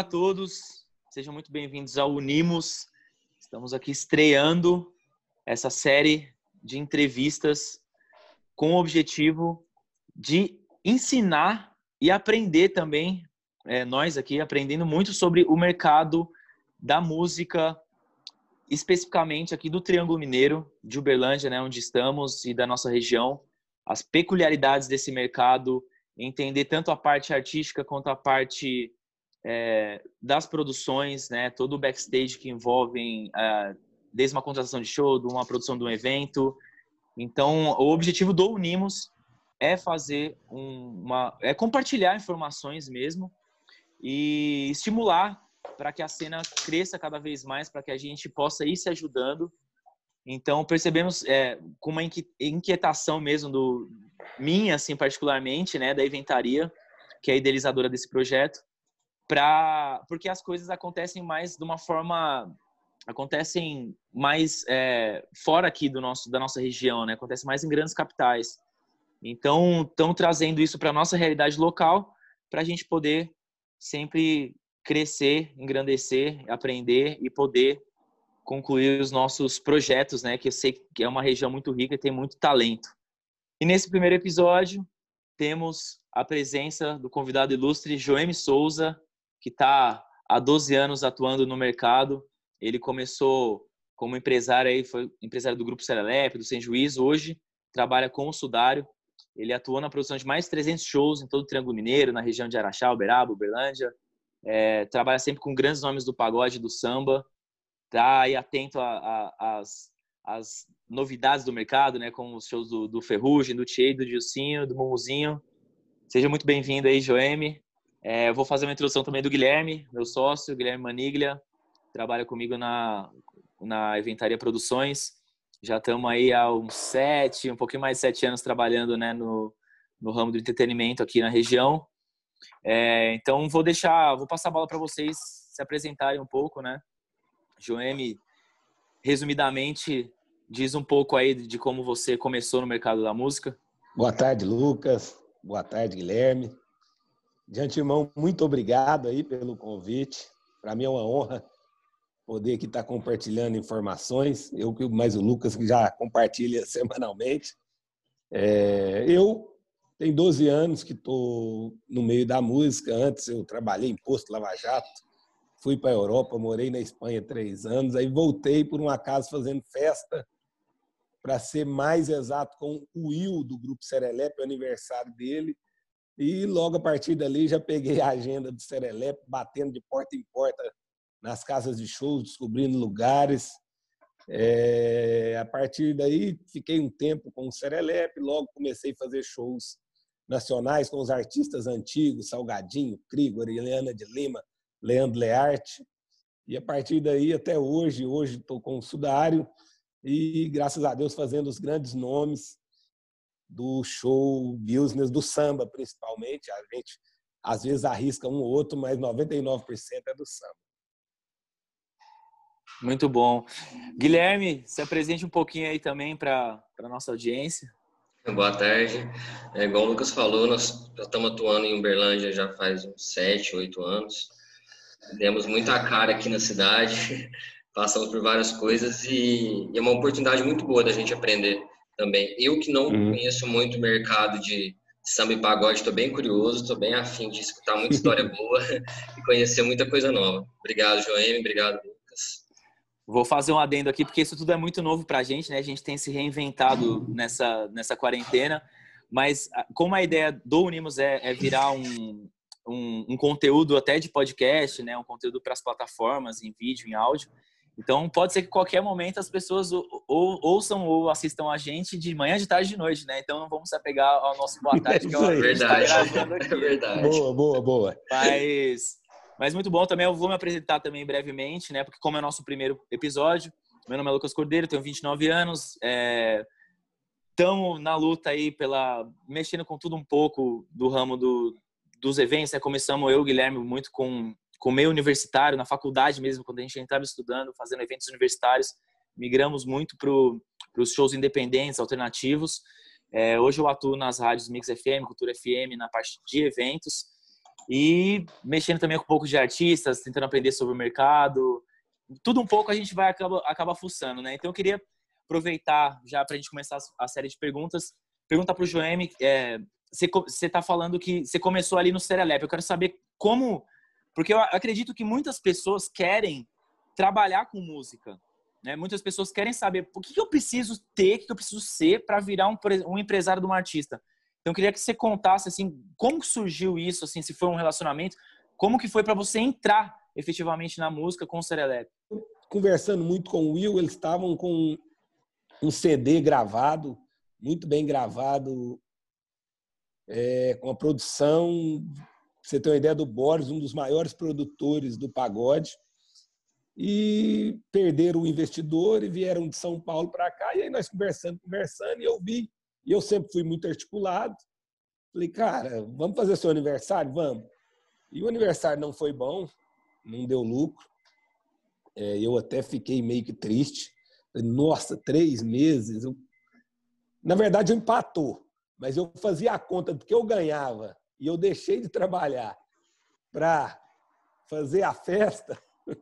Olá a todos, sejam muito bem-vindos ao Unimos. Estamos aqui estreando essa série de entrevistas com o objetivo de ensinar e aprender também, é, nós aqui aprendendo muito sobre o mercado da música, especificamente aqui do Triângulo Mineiro, de Uberlândia, né, onde estamos, e da nossa região, as peculiaridades desse mercado, entender tanto a parte artística quanto a parte é, das produções, né, todo o backstage que envolvem é, desde uma contratação de show, de uma produção de um evento. Então, o objetivo do Unimos é fazer um, uma, é compartilhar informações mesmo e estimular para que a cena cresça cada vez mais, para que a gente possa ir se ajudando. Então, percebemos é, com uma inquietação mesmo do minha, assim, particularmente, né, da inventaria, que é a idealizadora desse projeto, porque as coisas acontecem mais de uma forma acontecem mais é, fora aqui do nosso da nossa região, né? Acontece mais em grandes capitais. Então, estão trazendo isso para nossa realidade local, para a gente poder sempre crescer, engrandecer, aprender e poder concluir os nossos projetos, né? Que eu sei que é uma região muito rica e tem muito talento. E nesse primeiro episódio temos a presença do convidado ilustre Joemi Souza, que está há 12 anos atuando no mercado. Ele começou como empresário aí, foi empresário do Grupo Serelepe, do Sem Juízo, hoje trabalha com o Sudário. Ele atuou na produção de mais de 300 shows em todo o Triângulo Mineiro, na região de Araxá, Uberaba, Uberlândia. É, trabalha sempre com grandes nomes do pagode, do samba. Tá aí atento às novidades do mercado, né, como os shows do, do Ferrugem, do Tchê, do Dilcinho, do Mumuzinho. Seja muito bem-vindo aí, Joeme. É, vou fazer uma introdução também do Guilherme, meu sócio, Guilherme Maniglia, trabalha comigo na, na Eventaria Produções. Já estamos aí há uns sete, um pouquinho mais de sete anos trabalhando né, no, no ramo do entretenimento aqui na região. É, então vou deixar, vou passar a bola para vocês se apresentarem um pouco, né? Joeme, resumidamente, diz um pouco aí de como você começou no mercado da música. Boa tarde, Lucas. Boa tarde, Guilherme. De antemão, muito obrigado aí pelo convite. Para mim é uma honra poder aqui estar compartilhando informações. Eu, mais o Lucas, que já compartilha semanalmente. É, eu tenho 12 anos que estou no meio da música. Antes eu trabalhei em posto Lava Jato, fui para a Europa, morei na Espanha três anos, aí voltei por um acaso fazendo festa, para ser mais exato, com o Will do Grupo Serelepe, aniversário dele. E logo a partir dali já peguei a agenda do Serelepe, batendo de porta em porta nas casas de shows, descobrindo lugares. É, a partir daí, fiquei um tempo com o Serelepe, logo comecei a fazer shows nacionais com os artistas antigos, Salgadinho, Krigor, Eliana de Lima, Leandro Learte. E a partir daí, até hoje, hoje estou com o Sudário e, graças a Deus, fazendo os grandes nomes do show business, do samba principalmente. A gente às vezes arrisca um ou outro, mas 99% é do samba. Muito bom. Guilherme, se apresente um pouquinho aí também para a nossa audiência. Boa tarde. É, igual o Lucas falou, nós já estamos atuando em Uberlândia já faz uns sete, oito anos. Demos muita cara aqui na cidade, passamos por várias coisas e, e é uma oportunidade muito boa da gente aprender também. Eu que não uhum. conheço muito o mercado de samba e pagode, estou bem curioso, estou bem afim de escutar muita história boa e conhecer muita coisa nova. Obrigado, Joeme, obrigado, Lucas. Vou fazer um adendo aqui, porque isso tudo é muito novo para a gente, né? A gente tem se reinventado nessa, nessa quarentena, mas como a ideia do Unimos é, é virar um, um, um, conteúdo até de podcast, né? Um conteúdo para as plataformas, em vídeo, em áudio, então, pode ser que qualquer momento as pessoas ou, ou, ouçam ou assistam a gente de manhã, de tarde, de noite, né? Então, não vamos se apegar ao nosso boa tarde, que é o verdade. Tá é verdade. Boa, boa, boa. Mas, mas muito bom também. Eu vou me apresentar também brevemente, né? Porque como é o nosso primeiro episódio, meu nome é Lucas Cordeiro, tenho 29 anos, estamos é, na luta aí pela mexendo com tudo um pouco do ramo do, dos eventos. Né? Começamos eu, Guilherme, muito com com meio universitário, na faculdade mesmo, quando a gente estava estudando, fazendo eventos universitários, migramos muito para os shows independentes, alternativos. É, hoje eu atuo nas rádios Mix FM, Cultura FM, na parte de eventos. e mexendo também com um pouco de artistas, tentando aprender sobre o mercado. Tudo um pouco a gente vai acaba, acaba fuçando, né? Então eu queria aproveitar já para a gente começar a série de perguntas. Pergunta para o Joeme, é, você está falando que você começou ali no Serelep. Eu quero saber como, porque eu acredito que muitas pessoas querem trabalhar com música. Né? Muitas pessoas querem saber o que eu preciso ter, o que eu preciso ser para virar um, um empresário de um artista. Então, eu queria que você contasse assim, como surgiu isso, assim, se foi um relacionamento, como que foi para você entrar efetivamente na música com o Serelep? Conversando muito com o Will, eles estavam com um CD gravado, muito bem gravado, é, com a produção. Você tem uma ideia do Boris, um dos maiores produtores do pagode. E perderam o investidor e vieram de São Paulo para cá. E aí nós conversando, conversando, e eu vi, e eu sempre fui muito articulado. Falei, cara, vamos fazer seu aniversário? Vamos. E o aniversário não foi bom, não deu lucro. É, eu até fiquei meio que triste. Nossa, três meses. Eu... Na verdade, eu empatou, mas eu fazia a conta do que eu ganhava e eu deixei de trabalhar para fazer a festa.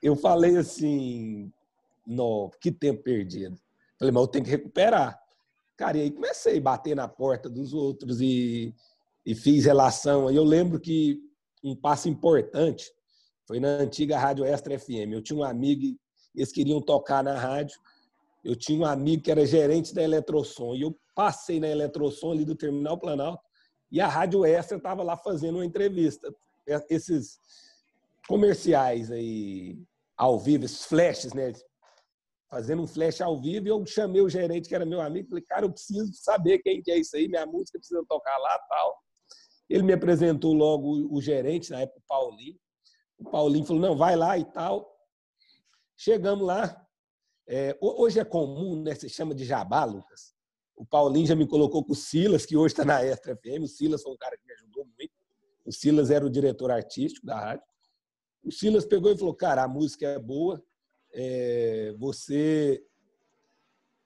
Eu falei assim, no, que tempo perdido. Falei, mas eu tenho que recuperar. Cara, e aí comecei a bater na porta dos outros e, e fiz relação. Aí eu lembro que um passo importante foi na antiga Rádio Extra FM. Eu tinha um amigo eles queriam tocar na rádio. Eu tinha um amigo que era gerente da Eletrosom e eu passei na Eletrosom ali do Terminal Planalto e a Rádio Extra estava lá fazendo uma entrevista. Esses comerciais aí ao vivo, esses flashes, né? Fazendo um flash ao vivo eu chamei o gerente que era meu amigo, falei, cara, eu preciso saber quem que é isso aí, minha música precisa tocar lá tal. Ele me apresentou logo o gerente, na época o Paulinho. O Paulinho falou, não, vai lá e tal. Chegamos lá. É, hoje é comum, né? Se chama de jabá, Lucas. O Paulinho já me colocou com o Silas, que hoje está na Extra FM. O Silas foi um cara que me ajudou muito. O Silas era o diretor artístico da rádio. O Silas pegou e falou: Cara, a música é boa, é, você.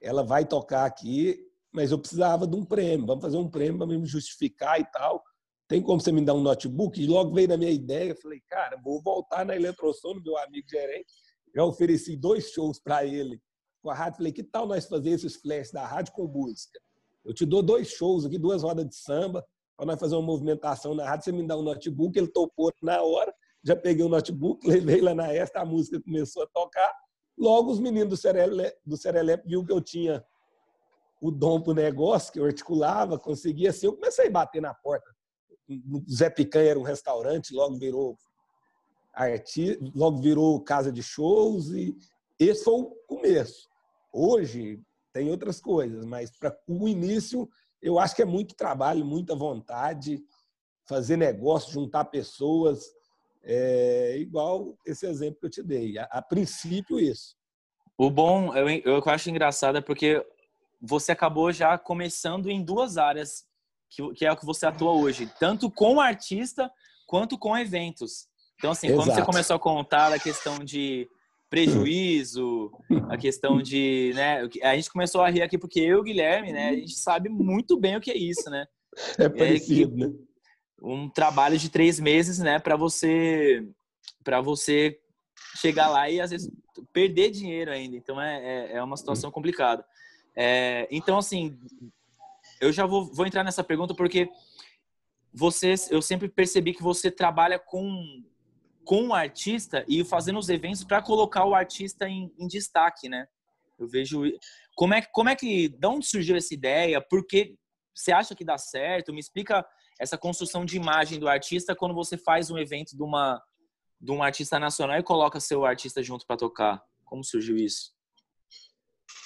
Ela vai tocar aqui, mas eu precisava de um prêmio. Vamos fazer um prêmio para me justificar e tal. Tem como você me dar um notebook? E logo veio na minha ideia. Eu falei: Cara, vou voltar na Eletrosom, meu amigo gerente já ofereci dois shows para ele com a rádio. Falei, que tal nós fazer esses flashes da rádio com música? Eu te dou dois shows aqui, duas rodas de samba, para nós fazer uma movimentação na rádio. Você me dá um notebook, ele topou na hora. Já peguei o notebook, levei lá na esta, a música começou a tocar. Logo, os meninos do Serelepe, do Serelepe viu que eu tinha o dom para o negócio, que eu articulava, conseguia ser. Eu comecei a bater na porta. O Zé Picanha era um restaurante, logo virou artista, logo virou casa de shows e esse foi o começo. Hoje tem outras coisas, mas para o início eu acho que é muito trabalho, muita vontade, fazer negócio, juntar pessoas, é igual esse exemplo que eu te dei. A, a princípio isso. O bom, eu, eu acho engraçado é porque você acabou já começando em duas áreas que, que é o que você atua hoje, tanto com artista quanto com eventos. Então, assim, Exato. quando você começou a contar a questão de prejuízo, a questão de, né, a gente começou a rir aqui porque eu Guilherme, né, a gente sabe muito bem o que é isso, né? É parecido, é, né? Um trabalho de três meses, né, para você, para você chegar lá e às vezes perder dinheiro ainda. Então é, é, é uma situação complicada. É, então, assim, eu já vou, vou entrar nessa pergunta porque você, eu sempre percebi que você trabalha com com o artista e fazendo os eventos para colocar o artista em, em, destaque, né? Eu vejo como é como é que de onde surgiu essa ideia? Por que você acha que dá certo? Me explica essa construção de imagem do artista quando você faz um evento de uma de um artista nacional e coloca seu artista junto para tocar. Como surgiu isso?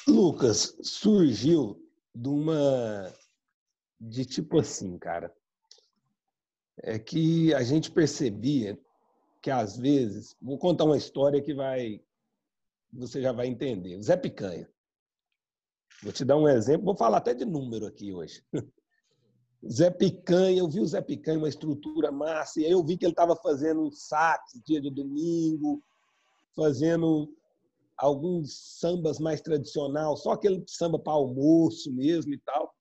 Lucas, surgiu de uma de tipo assim, cara. É que a gente percebia que às vezes, vou contar uma história que vai, você já vai entender. Zé Picanha. Vou te dar um exemplo, vou falar até de número aqui hoje. Zé Picanha, eu vi o Zé Picanha, uma estrutura massa, e aí eu vi que ele estava fazendo sax dia de domingo, fazendo alguns sambas mais tradicional, só aquele samba para almoço mesmo e tal.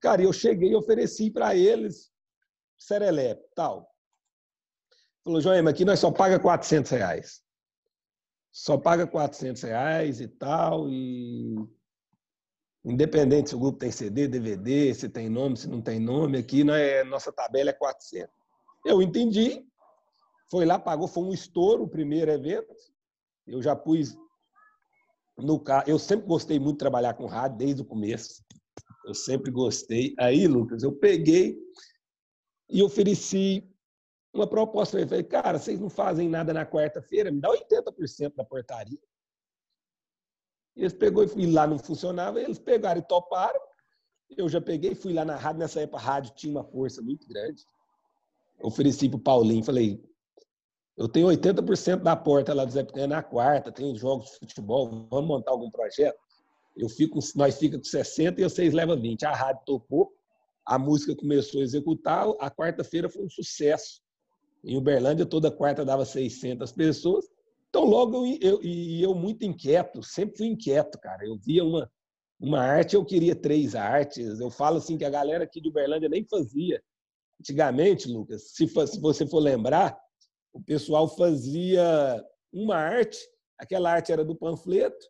Cara, eu cheguei e ofereci para eles serelepe, tal. Falou, Joema, aqui nós só paga 400 reais. Só paga 400 reais e tal, e independente se o grupo tem CD, DVD, se tem nome, se não tem nome, aqui é, nossa tabela é 400. Eu entendi, foi lá, pagou, foi um estouro o primeiro evento. Eu já pus no carro. Eu sempre gostei muito de trabalhar com rádio desde o começo. Eu sempre gostei. Aí, Lucas, eu peguei e ofereci uma proposta. Eu falei, cara, vocês não fazem nada na quarta-feira, me dá 80% da portaria. Eles pegou e fui lá, não funcionava, eles pegaram e toparam. Eu já peguei, fui lá na rádio, nessa época a rádio tinha uma força muito grande. Ofereci para o Paulinho, falei, eu tenho 80% da porta lá do Zé Picanha na quarta, tenho jogos de futebol, vamos montar algum projeto? Eu fico, nós fica com 60 e vocês levam 20. A rádio tocou, a música começou a executar, a quarta-feira foi um sucesso. Em Uberlândia, toda quarta dava 600 pessoas. Então, logo, eu, eu, e eu muito inquieto, sempre fui inquieto, cara. Eu via uma, uma arte, eu queria três artes. Eu falo assim que a galera aqui de Uberlândia nem fazia. Antigamente, Lucas, se, se você for lembrar, o pessoal fazia uma arte, aquela arte era do panfleto,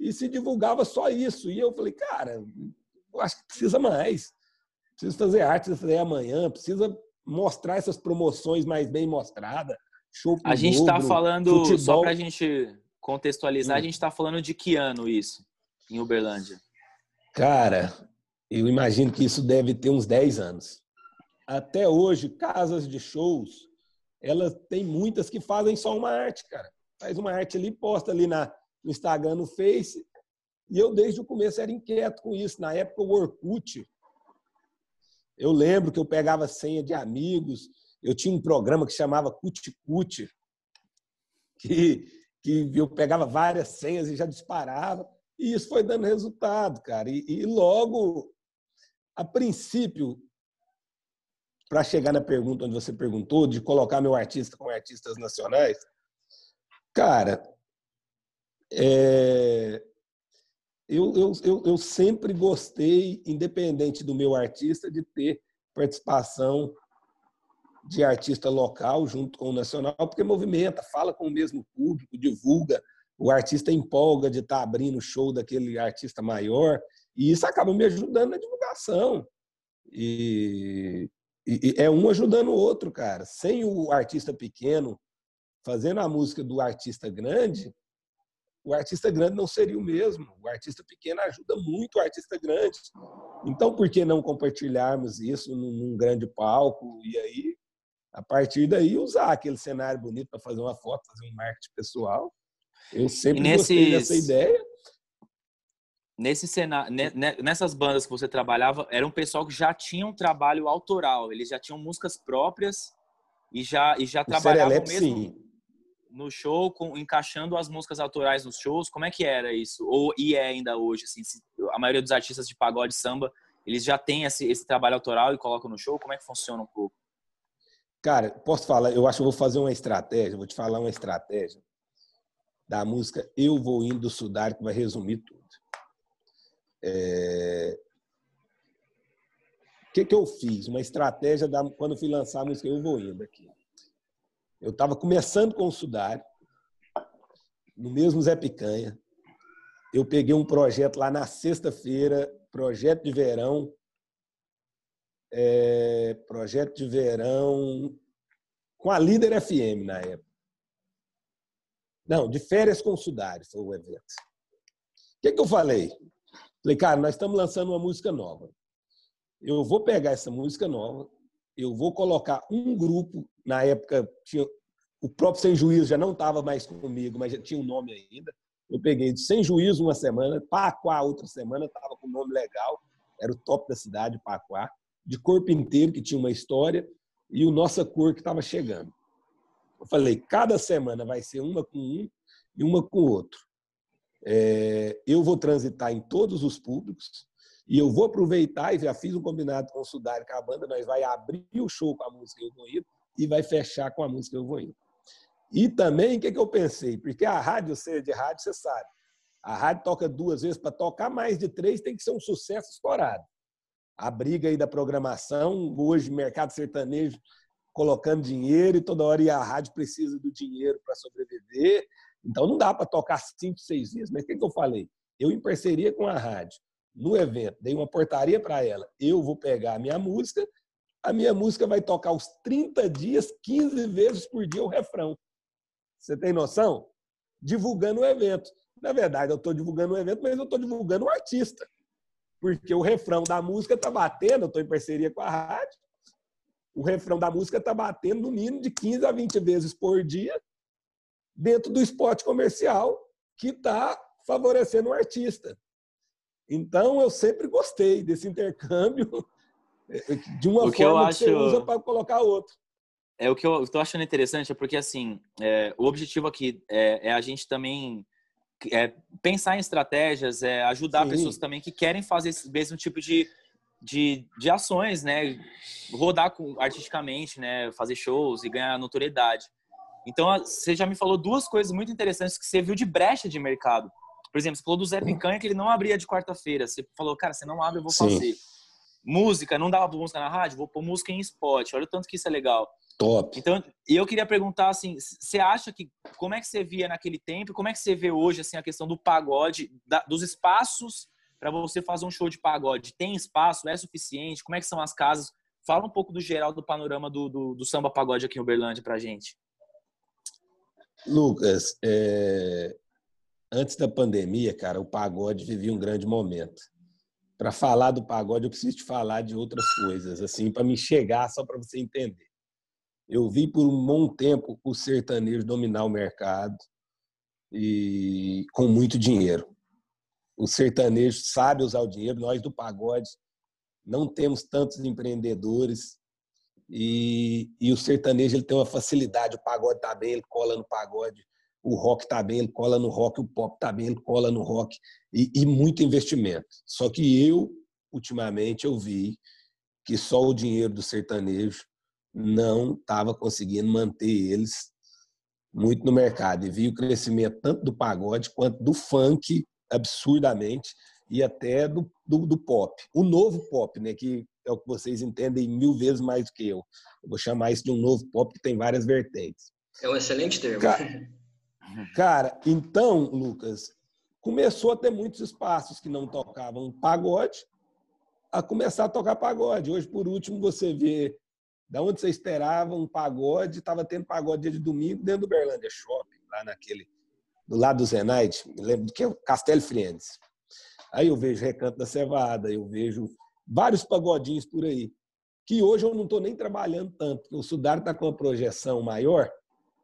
e se divulgava só isso. E eu falei, cara, eu acho que precisa mais. Precisa fazer arte, fazer amanhã, precisa mostrar essas promoções mais bem mostradas. Show a gente está falando, futebol. só para a gente contextualizar, hum. a gente está falando de que ano isso, em Uberlândia? Cara, eu imagino que isso deve ter uns 10 anos. Até hoje, casas de shows elas tem muitas que fazem só uma arte, cara. Faz uma arte ali, posta ali na, no Instagram, no Face. E eu, desde o começo, era inquieto com isso. Na época, o Orkut, eu lembro que eu pegava senha de amigos. Eu tinha um programa que chamava Cuticute, que, que eu pegava várias senhas e já disparava. E isso foi dando resultado, cara. E, e logo, a princípio, para chegar na pergunta onde você perguntou, de colocar meu artista com artistas nacionais, cara, é, eu, eu, eu, eu sempre gostei, independente do meu artista, de ter participação de artista local junto com o nacional, porque movimenta, fala com o mesmo público, divulga, o artista empolga de estar tá abrindo o show daquele artista maior, e isso acaba me ajudando na divulgação. E e, é um ajudando o outro, cara. Sem o artista pequeno fazendo a música do artista grande, o artista grande não seria o mesmo. O artista pequeno ajuda muito o artista grande. Então, por que não compartilharmos isso num, grande palco e aí, a partir daí, usar aquele cenário bonito para fazer uma foto, fazer um marketing pessoal? Eu sempre nesses... gostei dessa ideia nesse cenário, nessas bandas que você trabalhava, era um pessoal que já tinha um trabalho autoral, eles já tinham músicas próprias e já e já trabalhavam mesmo sim. No show, com, encaixando as músicas autorais nos shows. Como é que era isso? Ou e é ainda hoje assim, se, a maioria dos artistas de pagode samba, eles já têm esse, esse trabalho autoral e colocam no show. Como é que funciona um pouco? Cara, posso falar? Eu acho que eu vou fazer uma estratégia, vou te falar uma estratégia da música Eu Vou Indo do Sudar, que vai resumir tudo. É... O que, que eu fiz? Uma estratégia da... quando fui lançar a música Eu Vou Indo aqui. Eu estava começando com o Sudário, no mesmo Zé Picanha. Eu peguei um projeto lá na sexta-feira, projeto de verão, é, projeto de verão com a Líder FM na época. Não, de férias com o Sudário foi o evento. O que, que eu falei? Falei, cara, nós estamos lançando uma música nova. Eu vou pegar essa música nova, eu vou colocar um grupo, na época tinha, o próprio Sem Juízo já não estava mais comigo, mas já tinha um nome ainda. Eu peguei de Sem Juízo uma semana, Paquá outra semana, estava com um nome legal, era o top da cidade, Paquá. De Corpo Inteiro, que tinha uma história, e o Nossa Cor, que estava chegando. Eu falei, cada semana vai ser uma com um e uma com o outro. É, eu vou transitar em todos os públicos e eu vou aproveitar e já fiz um combinado com o Sudário, com a banda, nós vai abrir o show com a música Eu Vou Indo e vai fechar com a música Eu Vou Indo. E também, o que, que eu pensei? Porque a rádio, seja de rádio, você sabe, a rádio toca duas vezes, para tocar mais de três tem que ser um sucesso estourado. A briga aí da programação, hoje, mercado sertanejo, colocando dinheiro e toda hora e a rádio precisa do dinheiro para sobreviver. Então não dá para tocar cinco, seis vezes. Mas o que, que eu falei? Eu, em parceria com a rádio, no evento, dei uma portaria para ela. Eu vou pegar a minha música, a minha música vai tocar os 30 dias, 15 vezes por dia o refrão. Você tem noção? Divulgando o evento. Na verdade, eu estou divulgando o evento, mas eu estou divulgando o artista. Porque o refrão da música está batendo, eu estou em parceria com a rádio, o refrão da música está batendo no mínimo de 15 a 20 vezes por dia dentro do esporte comercial que está favorecendo o artista. Então, eu sempre gostei desse intercâmbio de uma o que forma eu acho... que você usa para colocar outro. É o que eu estou achando interessante, é porque assim, é, o objetivo aqui é, é, a gente também é, pensar em estratégias, é ajudar Sim. pessoas também que querem fazer esse mesmo tipo de, de, de ações, né? Rodar com, artisticamente, né? Fazer shows e ganhar notoriedade. Então, você já me falou duas coisas muito interessantes que você viu de brecha de mercado. Por exemplo, você falou do Zé Picanha que ele não abria de quarta-feira. Você falou, cara, você não abre, eu vou Sim. fazer. Música, não dava música na rádio? Vou pôr música em spot. Olha o tanto que isso é legal. Top. Então, e eu queria perguntar assim, você acha que como é que você via naquele tempo, como é que você vê hoje assim a questão do pagode, da, dos espaços para você fazer um show de pagode? Tem espaço? É suficiente? Como é que são as casas? Fala um pouco do geral do panorama do, do, do samba pagode aqui em Uberlândia pra gente. Lucas, é, antes da pandemia, cara, o pagode vivia um grande momento. Para falar do pagode, eu preciso te falar de outras coisas, assim, para me chegar, só para você entender. Eu vi por um bom tempo o sertanejo dominar o mercado e com muito dinheiro. O sertanejo sabe usar o dinheiro, nós do pagode não temos tantos empreendedores e, e o sertanejo ele tem uma facilidade, o pagode tá bem, ele cola no pagode o rock está bem, ele cola no rock, o pop está bem, ele cola no rock, e, e, muito investimento. Só que eu, ultimamente, eu vi que só o dinheiro do sertanejo não estava conseguindo manter eles muito no mercado. E vi o crescimento tanto do pagode quanto do funk, absurdamente, e até do, do, do pop. O novo pop, né, que é o que vocês entendem mil vezes mais do que eu. Eu vou chamar isso de um novo pop que tem várias vertentes. É um excelente termo. Cara, Cara, então, Lucas, começou a ter muitos espaços que não tocavam pagode a começar a tocar pagode. Hoje, por último, você vê da onde você esperava um pagode, estava tendo pagode dia de domingo dentro do Berlândia Shopping, lá naquele, do lado do Zenaide, me lembro do que é o Castelo Friends. Aí eu vejo Recanto da Cevada, eu vejo vários pagodinhos por aí, que hoje eu não estou nem trabalhando tanto, porque o Sudar está com uma projeção maior,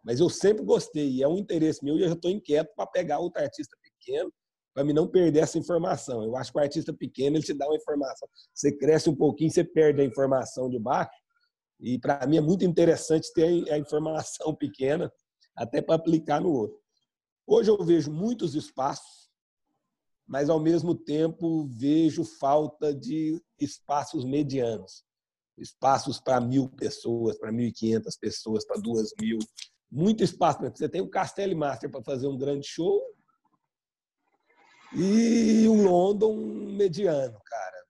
mas eu sempre gostei, é um interesse meu, e eu já estou inquieto para pegar outro artista pequeno, para me não perder essa informação. Eu acho que o artista pequeno ele te dá uma informação. Você cresce um pouquinho, você perde a informação de baixo. E para mim é muito interessante ter a informação pequena, até para aplicar no outro. Hoje eu vejo muitos espaços, mas ao mesmo tempo vejo falta de espaços medianos espaços para mil pessoas, para mil e quinhentas pessoas, para duas mil muito espaço. Você tem o Castelo Master para fazer um grande show e um London mediano, cara.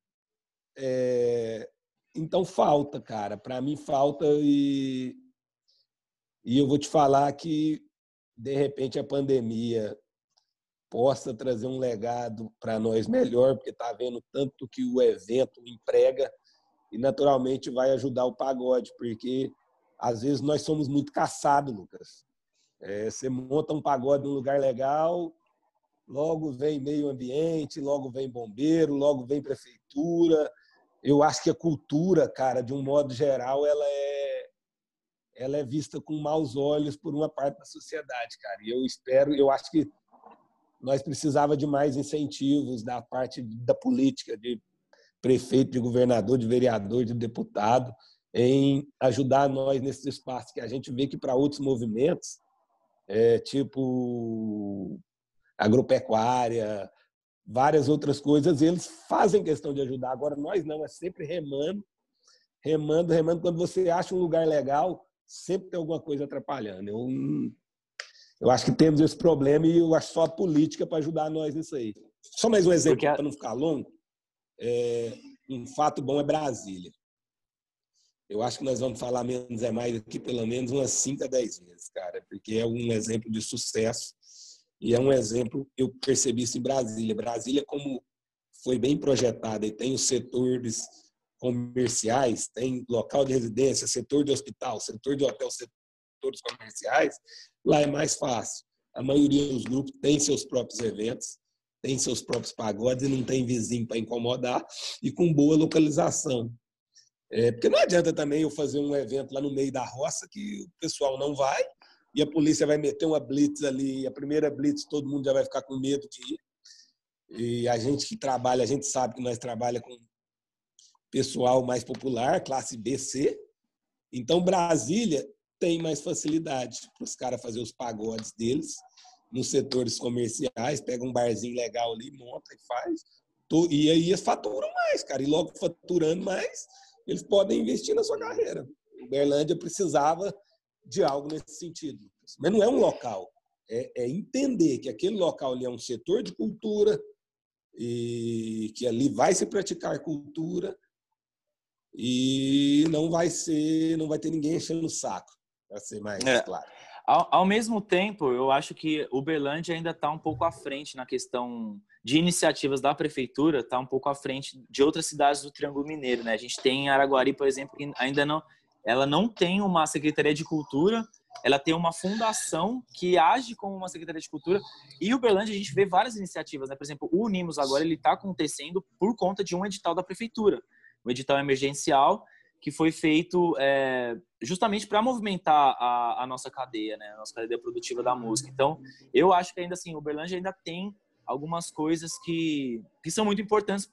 É... Então falta, cara. Para mim falta e e eu vou te falar que de repente a pandemia possa trazer um legado para nós melhor, porque está vendo tanto que o evento emprega e naturalmente vai ajudar o pagode, porque às vezes nós somos muito caçados, Lucas. É, você monta um pagode num lugar legal, logo vem meio ambiente, logo vem bombeiro, logo vem prefeitura. Eu acho que a cultura, cara, de um modo geral, ela é, ela é vista com maus olhos por uma parte da sociedade, cara. E eu espero, eu acho que nós precisava de mais incentivos da parte da política, de prefeito, de governador, de vereador, de deputado, em ajudar nós nesse espaço que a gente vê que para outros movimentos, é, tipo agropecuária, várias outras coisas, eles fazem questão de ajudar. Agora, nós não, é sempre remando, remando, remando. Quando você acha um lugar legal, sempre tem alguma coisa atrapalhando. Eu, eu acho que temos esse problema e eu acho só a política para ajudar nós nisso aí. Só mais um exemplo, para não ficar longo. É, um fato bom é Brasília. Eu acho que nós vamos falar menos é mais aqui pelo menos umas 5 a 10 vezes, cara, porque é um exemplo de sucesso e é um exemplo, eu percebi isso em Brasília. Brasília, como foi bem projetada e tem os setores comerciais, tem local de residência, setor de hospital, setor de hotel, setores comerciais, lá é mais fácil. A maioria dos grupos tem seus próprios eventos, tem seus próprios pagodes e não tem vizinho para incomodar e com boa localização. É, porque não adianta também eu fazer um evento lá no meio da roça que o pessoal não vai e a polícia vai meter uma blitz ali, a primeira blitz todo mundo já vai ficar com medo de ir. E a gente que trabalha, a gente sabe que nós trabalha com pessoal mais popular, classe B, C. Então Brasília tem mais facilidade para os caras fazer os pagodes deles nos setores comerciais, pega um barzinho legal ali, monta e faz. E aí eles faturam mais, cara. E logo faturando mais, eles podem investir na sua carreira. O Berlândia precisava de algo nesse sentido. Mas não é um local. É, é, entender que aquele local ali é um setor de cultura e que ali vai se praticar cultura e não vai ser, não vai ter ninguém enchendo o saco, para ser mais é. claro. Ao, ao, mesmo tempo, eu acho que Uberlândia ainda está um pouco à frente na questão de iniciativas da prefeitura, está um pouco à frente de outras cidades do Triângulo Mineiro. Né? A gente tem Araguari, por exemplo, que ainda não, ela não tem uma secretaria de cultura, ela tem uma fundação que age como uma secretaria de cultura. E Uberlândia a gente vê várias iniciativas, né? Por exemplo, o Unimos agora ele está acontecendo por conta de um edital da prefeitura, um edital emergencial que foi feito é, justamente para movimentar a, a, nossa cadeia, né, a nossa cadeia produtiva da música. Então, eu acho que ainda assim, Uberlândia ainda tem algumas coisas que, que são muito importantes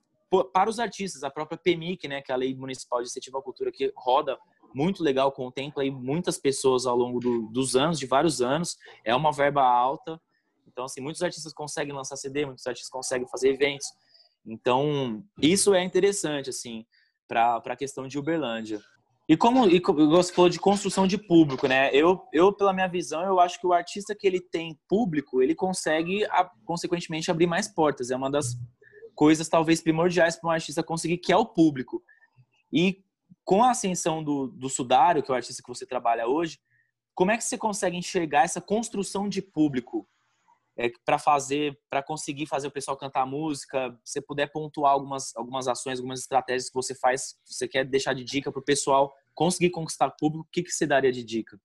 para os artistas. A própria PEMIC, né, que é a Lei Municipal de Incentivo à Cultura, que roda muito legal, contempla aí muitas pessoas ao longo do, dos anos, de vários anos. É uma verba alta. Então, assim, muitos artistas conseguem lançar CD, muitos artistas conseguem fazer eventos. Então, isso é interessante, assim para a questão de Uberlândia. E como e você falou de construção de público, né? Eu, eu, pela minha visão, eu acho que o artista que ele tem público, ele consegue, consequentemente, abrir mais portas. É uma das coisas, talvez, primordiais para um artista conseguir, que é o público. E com a ascensão do, do Sudário, que é o artista que você trabalha hoje, como é que você consegue enxergar essa construção de público é, para fazer, para conseguir fazer o pessoal cantar música, você puder pontuar algumas, algumas ações, algumas estratégias que você faz, você quer deixar de dica para o pessoal conseguir conquistar público, o que, que você daria de dica?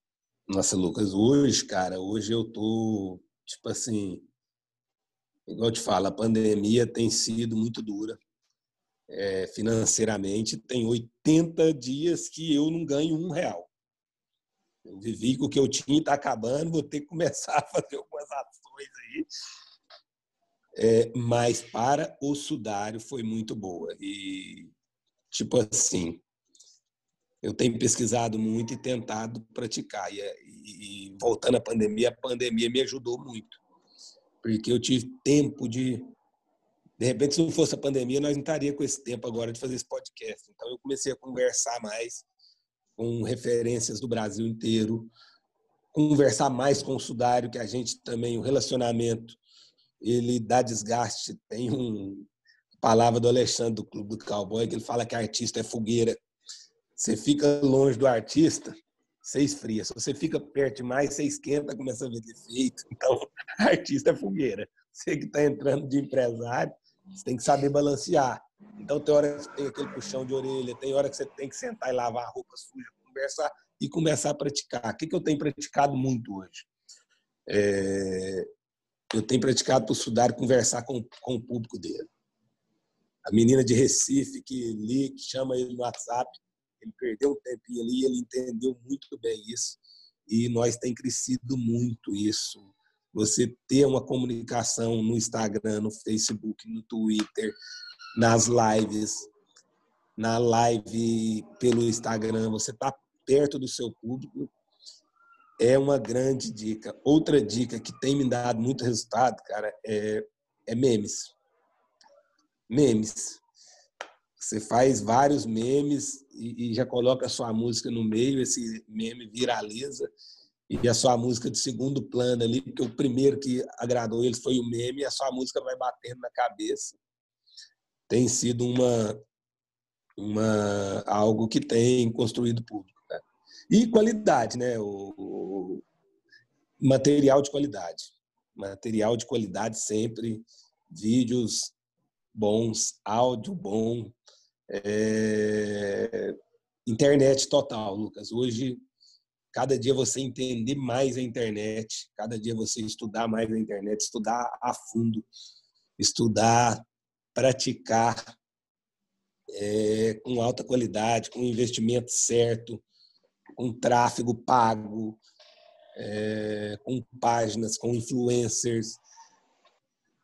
Nossa, Lucas, hoje, cara, hoje eu tô, tipo assim, igual eu te falo, a pandemia tem sido muito dura. É, financeiramente, tem 80 dias que eu não ganho um real. Eu vivi com o que eu tinha e está acabando, vou ter que começar a fazer algumas ações aí. É, mas para o sudário foi muito boa. E, tipo assim, eu tenho pesquisado muito e tentado praticar. E, e, e voltando à pandemia, a pandemia me ajudou muito. Porque eu tive tempo de. De repente, se não fosse a pandemia, nós não estaríamos com esse tempo agora de fazer esse podcast. Então, eu comecei a conversar mais com referências do Brasil inteiro, conversar mais com o Sudário, que a gente também, o relacionamento, ele dá desgaste. Tem um palavra do Alexandre, do Clube do Cowboy, que ele fala que artista é fogueira. Você fica longe do artista, você esfria. Se você fica perto demais, você esquenta, começa a ver defeito. Então, artista é fogueira. Você que está entrando de empresário, você tem que saber balancear. Então, tem hora que tem aquele puxão de orelha, tem hora que você tem que sentar e lavar a roupa suja, conversar e começar a praticar. O que, que eu tenho praticado muito hoje? É... eu tenho praticado para estudar e conversar com, com o público dele. A menina de Recife que li, que chama ele no WhatsApp, ele perdeu um tempinho ali ele entendeu muito bem isso. E nós tem crescido muito isso. Você ter uma comunicação no Instagram, no Facebook, no Twitter, nas lives, na live pelo Instagram, você está perto do seu público, é uma grande dica. Outra dica que tem me dado muito resultado, cara, é, é memes. Memes. Você faz vários memes e, e já coloca a sua música no meio, esse meme viraliza e a sua música de segundo plano ali, porque o primeiro que agradou eles foi o meme, e a sua música vai batendo na cabeça tem sido uma, uma, algo que tem construído público. E qualidade, né? O, o, material de qualidade. Material de qualidade sempre, vídeos bons, áudio bom, é... internet total, Lucas. Hoje, cada dia você entender mais a internet, cada dia você estudar mais a internet, estudar a fundo, estudar, praticar é, com alta qualidade, com investimento certo, com tráfego pago, é, com páginas, com influencers,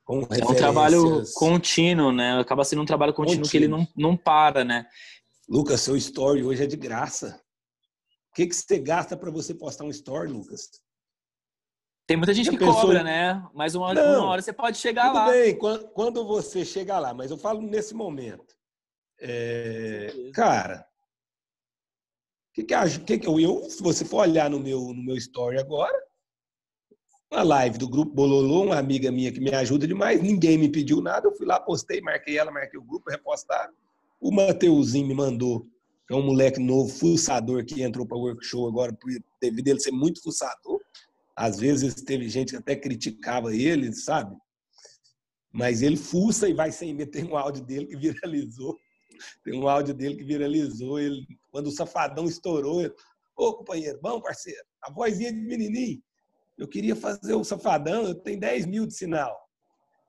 com É um trabalho contínuo, né? Acaba sendo um trabalho contínuo, contínuo. que ele não, não para, né? Lucas, seu story hoje é de graça. O que, que você gasta para você postar um story, Lucas? Tem muita gente que pensou... cobra, né? Mas uma, não, uma hora você pode chegar tudo lá. Bem, quando, quando você chegar lá, mas eu falo nesse momento. É, cara, que que, que, que eu, se você for olhar no meu, no meu story agora, uma live do grupo Bololô, uma amiga minha que me ajuda demais, ninguém me pediu nada, eu fui lá, postei, marquei ela, marquei o grupo, repostaram. O Mateuzinho me mandou, que é um moleque novo, fuçador, que entrou para o workshop agora, devido ele ser muito fuçador. Às vezes teve gente que até criticava ele, sabe? Mas ele fuça e vai sem meter um áudio dele que viralizou. Tem um áudio dele que viralizou. Ele, quando o safadão estourou, ele, ô companheiro, bom parceiro, a vozinha de menininho. Eu queria fazer o safadão, eu tenho 10 mil de sinal.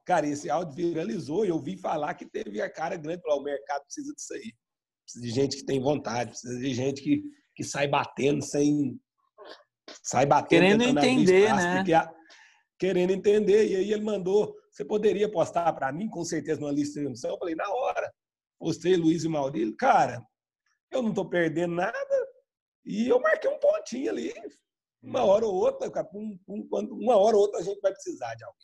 Cara, esse áudio viralizou e eu vi falar que teve a cara grande. O mercado precisa disso aí. Precisa de gente que tem vontade, precisa de gente que, que sai batendo sem. Sai batendo. Querendo entender, espaço, né? Porque, querendo entender. E aí ele mandou: você poderia postar para mim, com certeza, numa lista de emissão? Eu falei: na hora postei Luiz e Maurílio, cara, eu não estou perdendo nada e eu marquei um pontinho ali. Uma hora ou outra, uma hora ou outra a gente vai precisar de alguém.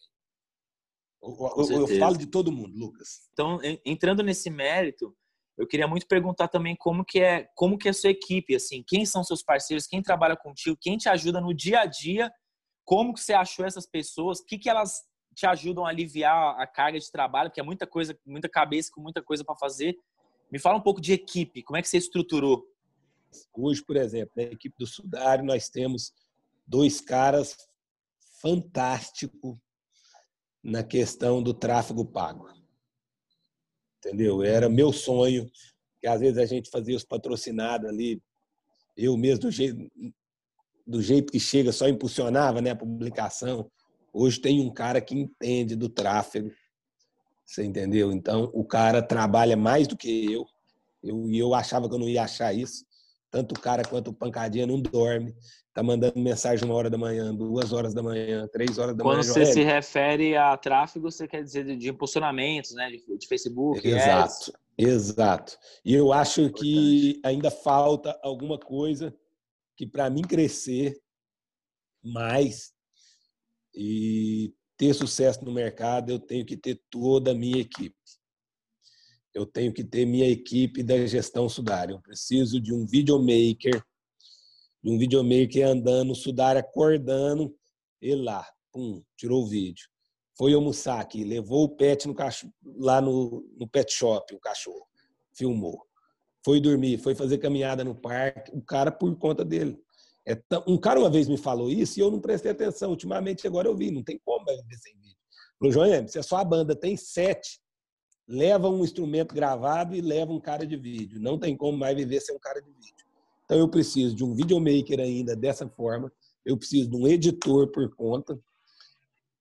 Eu, eu, eu, falo de todo mundo, Lucas. Então, entrando nesse mérito, eu queria muito perguntar também como que é, como que é a sua equipe, assim, quem são seus parceiros, quem trabalha contigo, quem te ajuda no dia a dia, como que você achou essas pessoas, o que que elas te ajudam a aliviar a carga de trabalho, porque é muita coisa, muita cabeça com muita coisa para fazer. Me fala um pouco de equipe, como é que você estruturou? Hoje, por exemplo, na equipe do Sudário, nós temos dois caras fantásticos na questão do tráfego pago. Entendeu? Era meu sonho, que às vezes a gente fazia os patrocinados ali, eu mesmo do jeito, do jeito que chega, só impulsionava né, a publicação. Hoje tem um cara que entende do tráfego, você entendeu? Então, o cara trabalha mais do que eu. Eu, eu achava que eu não ia achar isso. Tanto o cara quanto o pancadinha não dorme. Tá mandando mensagem uma hora da manhã, duas horas da manhã, três horas da Quando manhã. Quando você se refere a tráfego, você quer dizer de, impulsionamentos, né? De, de Facebook. Exato, exato. E eu acho que ainda falta alguma coisa que para mim crescer mais e ter sucesso no mercado, eu tenho que ter toda a minha equipe. Eu tenho que ter minha equipe da gestão Sudária. Eu preciso de um videomaker, de um videomaker andando, Sudária acordando, ele lá, pum, tirou o vídeo. Foi almoçar aqui, levou o pet no cachorro, lá no, no pet shop, o cachorro, filmou. Foi dormir, foi fazer caminhada no parque, o cara por conta dele. É um cara uma vez me falou isso e eu não prestei atenção. Ultimamente agora eu vi, não tem como vai viver sem vídeo. Falou, João, se a sua banda tem sete, leva um instrumento gravado e leva um cara de vídeo. Não tem como mais viver sem um cara de vídeo. Então eu preciso de um videomaker ainda dessa forma. Eu preciso de um editor por conta.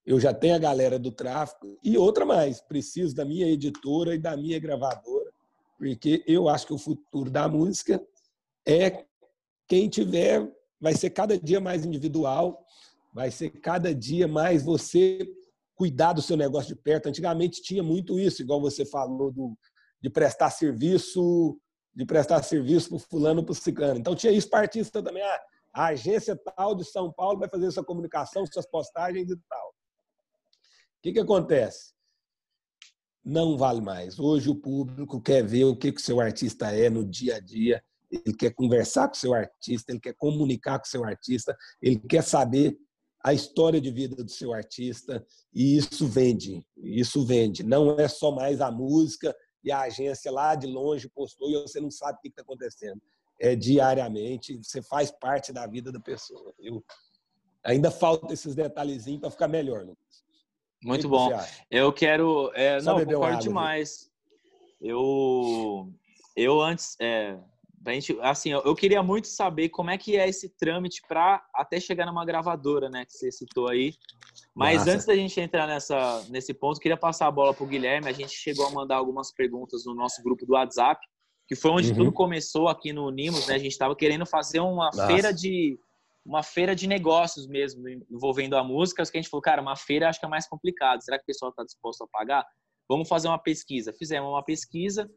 Eu já tenho a galera do tráfico. E outra mais, preciso da minha editora e da minha gravadora, porque eu acho que o futuro da música é quem tiver vai ser cada dia mais individual, vai ser cada dia mais você cuidar do seu negócio de perto. Antigamente tinha muito isso, igual você falou do, de prestar serviço, de prestar serviço para fulano, para ciclano. Então tinha isso para artista também. Ah, a agência tal de São Paulo vai fazer sua comunicação, suas postagens e tal. O que, que acontece? Não vale mais. Hoje o público quer ver o que o seu artista é no dia a dia ele quer conversar com o seu artista, ele quer comunicar com o seu artista, ele quer saber a história de vida do seu artista e isso vende, isso vende. Não é só mais a música e a agência lá de longe postou e você não sabe o que está acontecendo. É diariamente, você faz parte da vida da pessoa. Eu, ainda falta esses detalhezinhos para ficar melhor, Lucas. Muito bom. Eu quero. É, não, concordo demais. Eu, eu antes. É, gente, assim, eu, eu queria muito saber como é que é esse trâmite para até chegar numa gravadora, né? Que você citou aí. Mas Nossa. antes da gente entrar nessa, nesse ponto, queria passar a bola para o Guilherme. A gente chegou a mandar algumas perguntas no nosso grupo do WhatsApp, que foi onde uhum. tudo começou aqui no Unimos, né? A gente estava querendo fazer uma Nossa. feira de uma feira de negócios mesmo, envolvendo a música. Que a gente falou, cara, uma feira acho que é mais complicado. Será que o pessoal está disposto a pagar? Vamos fazer uma pesquisa. Fizemos uma pesquisa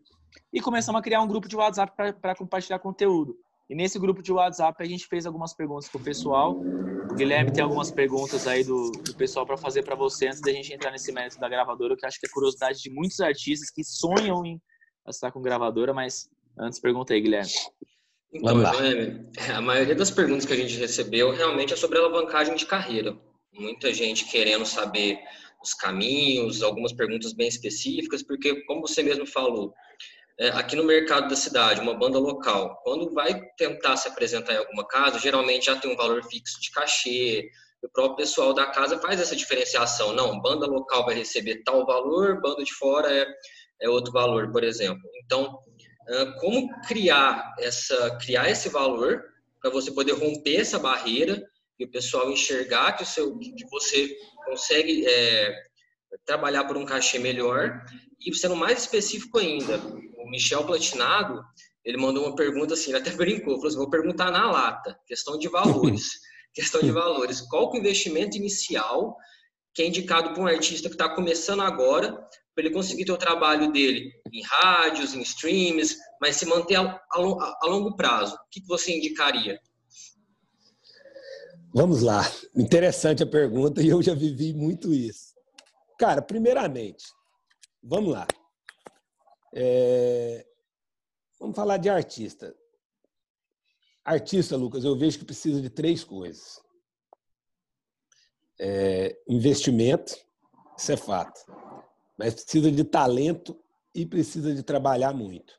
e começamos a criar um grupo de WhatsApp para compartilhar conteúdo. E nesse grupo de WhatsApp a gente fez algumas perguntas para o pessoal. O Guilherme tem algumas perguntas aí do, do pessoal para fazer para você antes da gente entrar nesse mérito da gravadora, que acho que é curiosidade de muitos artistas que sonham em estar com gravadora, mas antes pergunta aí, Guilherme. Então, Guilherme, a maioria das perguntas que a gente recebeu realmente é sobre alavancagem de carreira. Muita gente querendo saber os caminhos, algumas perguntas bem específicas, porque, como você mesmo falou, aqui no mercado da cidade, uma banda local, quando vai tentar se apresentar em alguma casa, geralmente já tem um valor fixo de cachê, o próprio pessoal da casa faz essa diferenciação. Não, banda local vai receber tal valor, banda de fora é, é outro valor, por exemplo. Então, como criar essa criar esse valor para você poder romper essa barreira e o pessoal enxergar que o seu que você consegue é, trabalhar por um cachê melhor e sendo mais específico ainda o Michel Platinado ele mandou uma pergunta assim ele até brincou falou assim, vou perguntar na lata questão de valores questão de valores qual que é o investimento inicial que é indicado para um artista que está começando agora para ele conseguir ter o trabalho dele em rádios, em streams, mas se manter a, a, a longo prazo? O que, que você indicaria? Vamos lá. Interessante a pergunta e eu já vivi muito isso. Cara, primeiramente, vamos lá. É... Vamos falar de artista. Artista, Lucas, eu vejo que precisa de três coisas: é... investimento, isso é fato mas precisa de talento e precisa de trabalhar muito.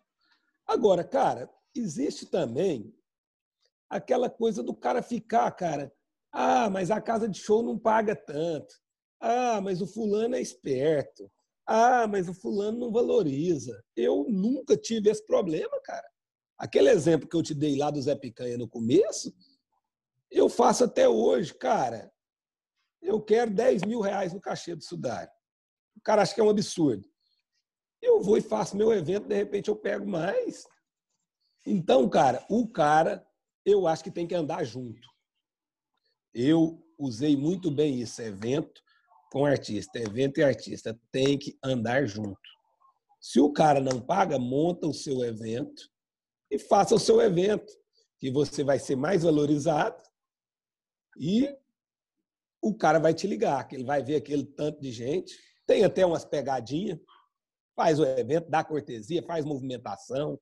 Agora, cara, existe também aquela coisa do cara ficar, cara, ah, mas a casa de show não paga tanto. Ah, mas o fulano é esperto. Ah, mas o fulano não valoriza. Eu nunca tive esse problema, cara. Aquele exemplo que eu te dei lá do Zé Picanha no começo, eu faço até hoje, cara. Eu quero 10 mil reais no cachê do Sudário. O cara acha que é um absurdo. Eu vou e faço meu evento, de repente eu pego mais. Então, cara, o cara, eu acho que tem que andar junto. Eu usei muito bem isso, evento com artista, evento e artista, tem que andar junto. Se o cara não paga, monta o seu evento e faça o seu evento, que você vai ser mais valorizado e o cara vai te ligar, que ele vai ver aquele tanto de gente tem até umas pegadinhas, faz o evento, dá cortesia, faz movimentação. O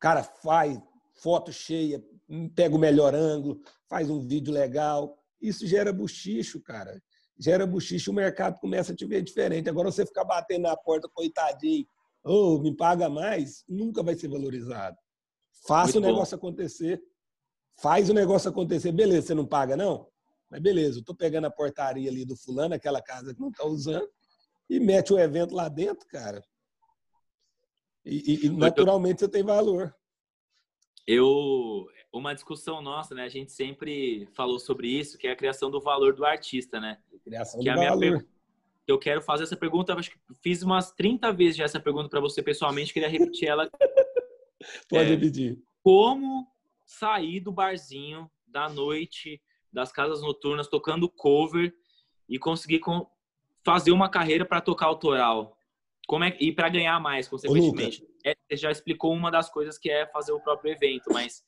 cara faz foto cheia, pega o melhor ângulo, faz um vídeo legal. Isso gera buchicho, cara. Gera buchicho, o mercado começa a te ver diferente. Agora você ficar batendo na porta, coitadinho, ou oh, me paga mais, nunca vai ser valorizado. Faça Muito o negócio bom. acontecer. Faz o negócio acontecer. Beleza, você não paga, não? Mas beleza, eu estou pegando a portaria ali do fulano, aquela casa que não está usando, e mete o evento lá dentro, cara. E, e naturalmente você tem valor. Eu, uma discussão nossa, né? A gente sempre falou sobre isso, que é a criação do valor do artista, né? Criação que do valor. Eu quero fazer essa pergunta, acho que fiz umas 30 vezes já essa pergunta para você pessoalmente, queria repetir ela. Pode é, repetir. Como sair do barzinho da noite das casas noturnas tocando cover e conseguir com, fazer uma carreira para tocar autoral. Como é e para ganhar mais, consequentemente. É, você já explicou uma das coisas que é fazer o próprio evento, mas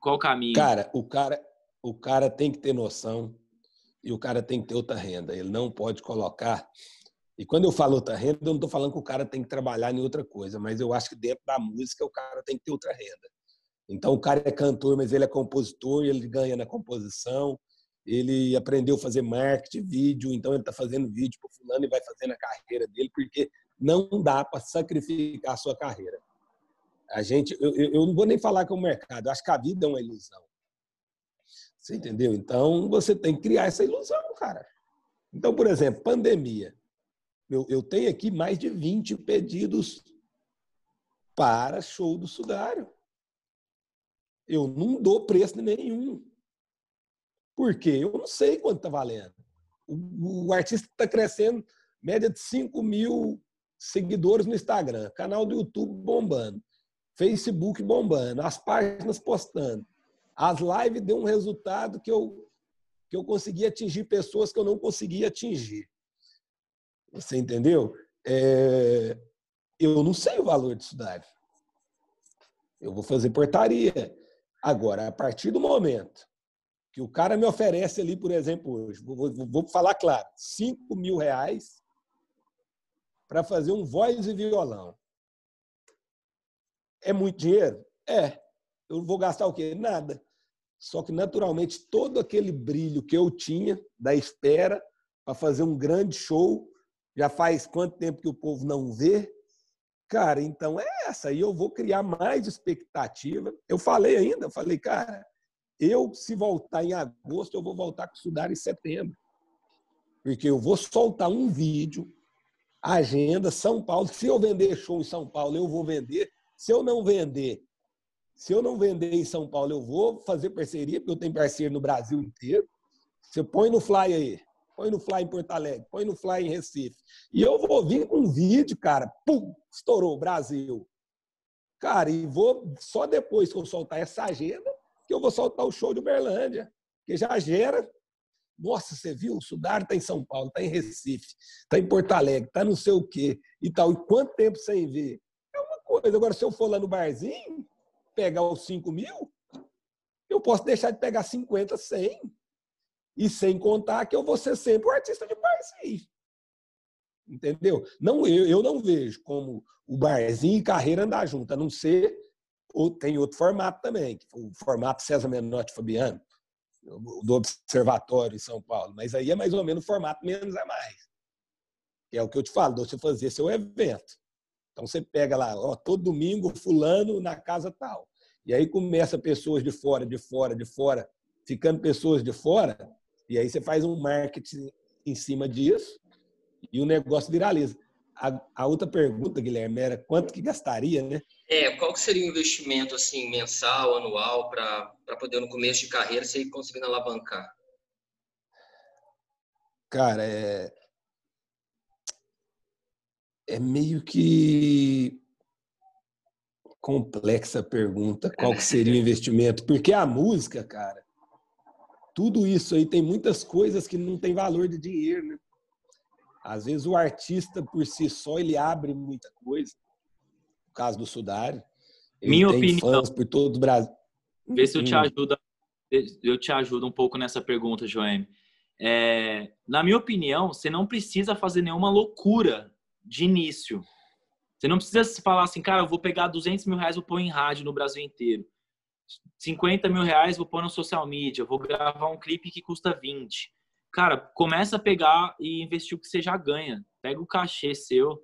qual o caminho? Cara, o cara, o cara tem que ter noção e o cara tem que ter outra renda. Ele não pode colocar. E quando eu falo outra renda, eu não estou falando que o cara tem que trabalhar em outra coisa, mas eu acho que dentro da música o cara tem que ter outra renda. Então o cara é cantor, mas ele é compositor, ele ganha na composição, ele aprendeu a fazer marketing, vídeo, então ele está fazendo vídeo para fulano e vai fazendo a carreira dele, porque não dá para sacrificar a sua carreira. A gente, eu, eu não vou nem falar que é o mercado, acho que a vida é uma ilusão. Você entendeu? Então você tem que criar essa ilusão, cara. Então, por exemplo, pandemia. Eu, eu tenho aqui mais de 20 pedidos para show do Sudário. Eu não dou preço nenhum. Por quê? Eu não sei quanto está valendo. O, o artista está crescendo, média de 5 mil seguidores no Instagram, canal do YouTube bombando, Facebook bombando, as páginas postando. As lives deu um resultado que eu, que eu consegui atingir pessoas que eu não conseguia atingir. Você entendeu? É, eu não sei o valor disso daí. Eu vou fazer portaria. Agora, a partir do momento que o cara me oferece ali, por exemplo, hoje, vou, vou, falar claro, 5 mil reais para fazer um voz e violão. É muito dinheiro? É. Eu vou gastar o quê? Nada. Só que, naturalmente, todo aquele brilho que eu tinha da espera para fazer um grande show, já faz quanto tempo que o povo não vê? Cara, então é essa. E eu vou criar mais expectativa. Eu falei ainda, eu falei, cara, eu, se voltar em agosto, eu vou voltar com estudar em setembro. Porque eu vou soltar um vídeo, agenda, São Paulo. Se eu vender show em São Paulo, eu vou vender. Se eu não vender, se eu não vender em São Paulo, eu vou fazer parceria, porque eu tenho parceiro no Brasil inteiro. Você põe no Fly aí põe no Fly em Porto Alegre, põe no Fly em Recife. E eu vou vir com um vídeo, cara, pum, estourou, Brasil. Cara, e vou, só depois que eu soltar essa agenda, que eu vou soltar o show de Uberlândia, que já gera. Nossa, você viu? O Sudar está em São Paulo, está em Recife, está em Porto Alegre, está não sei o quê e tal. E quanto tempo sem ver? Coisa. Agora, se eu for lá no barzinho, pegar os 5 mil, eu posso deixar de pegar 50, 100. E sem contar que eu vou ser sempre o artista de barzinho. Entendeu? Não, eu, eu não vejo como o barzinho e carreira andar junto, a não ser. Ou tem outro formato também, o formato César Menotti Fabiano, do Observatório em São Paulo. Mas aí é mais ou menos o formato menos é mais. Que é o que eu te falo, você fazer seu evento. Então você pega lá, ó, todo domingo, fulano na casa tal. E aí começa pessoas de fora, de fora, de fora, ficando pessoas de fora, e aí você faz um marketing em cima disso e o negócio viraliza. A, a, outra pergunta, Guilherme, era quanto que gastaria, né? É, qual que seria o investimento assim mensal, anual, para poder no começo de carreira você ir conseguindo alavancar? Cara, é é meio que complexa a pergunta, qual que seria o investimento? Porque a música, cara, tudo isso aí tem muitas coisas que não tem valor de dinheiro, né? Às vezes o artista por si só ele abre muita coisa. No caso do Sudário, minha opinião por todo o Brasil. Vê se eu te hum. ajudo, eu te ajudo um pouco nessa pergunta, Joem. É, na minha opinião, você não precisa fazer nenhuma loucura de início. Você não precisa falar assim, cara, eu vou pegar 200 mil reais e vou pôr em rádio no Brasil inteiro. 50 mil reais vou pôr no social media, vou gravar um clipe que custa 20. Cara, começa a pegar e investir o que você já ganha. Pega o cachê seu.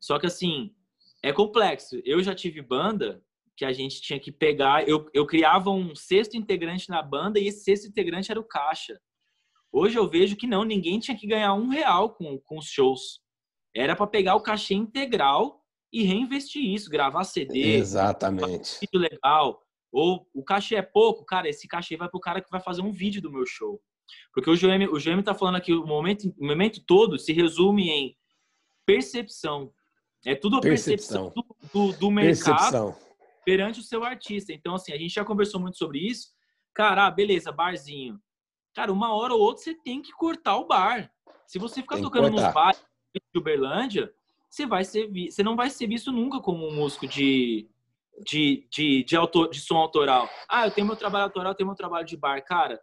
Só que assim, é complexo. Eu já tive banda que a gente tinha que pegar. Eu, eu criava um sexto integrante na banda e esse sexto integrante era o caixa. Hoje eu vejo que não, ninguém tinha que ganhar um real com, com os shows. Era para pegar o cachê integral e reinvestir isso, gravar CD. Exatamente. Vídeo legal, ou o cachê é pouco, cara, esse cachê vai pro cara que vai fazer um vídeo do meu show. Porque o GM, o GM tá falando aqui, o momento, o momento todo se resume em percepção. É tudo a percepção, percepção do, do, do, mercado percepção. perante o seu artista. Então, assim, a gente já conversou muito sobre isso. Cara, ah, beleza, barzinho. Cara, uma hora ou outra você tem que cortar o bar. Se você ficar tocando nos bares de Uberlândia, você, vai ser, você não vai ser visto nunca como um músico de, de, de, de, autor, de som autoral. Ah, eu tenho meu trabalho autoral, eu tenho meu trabalho de bar. Cara,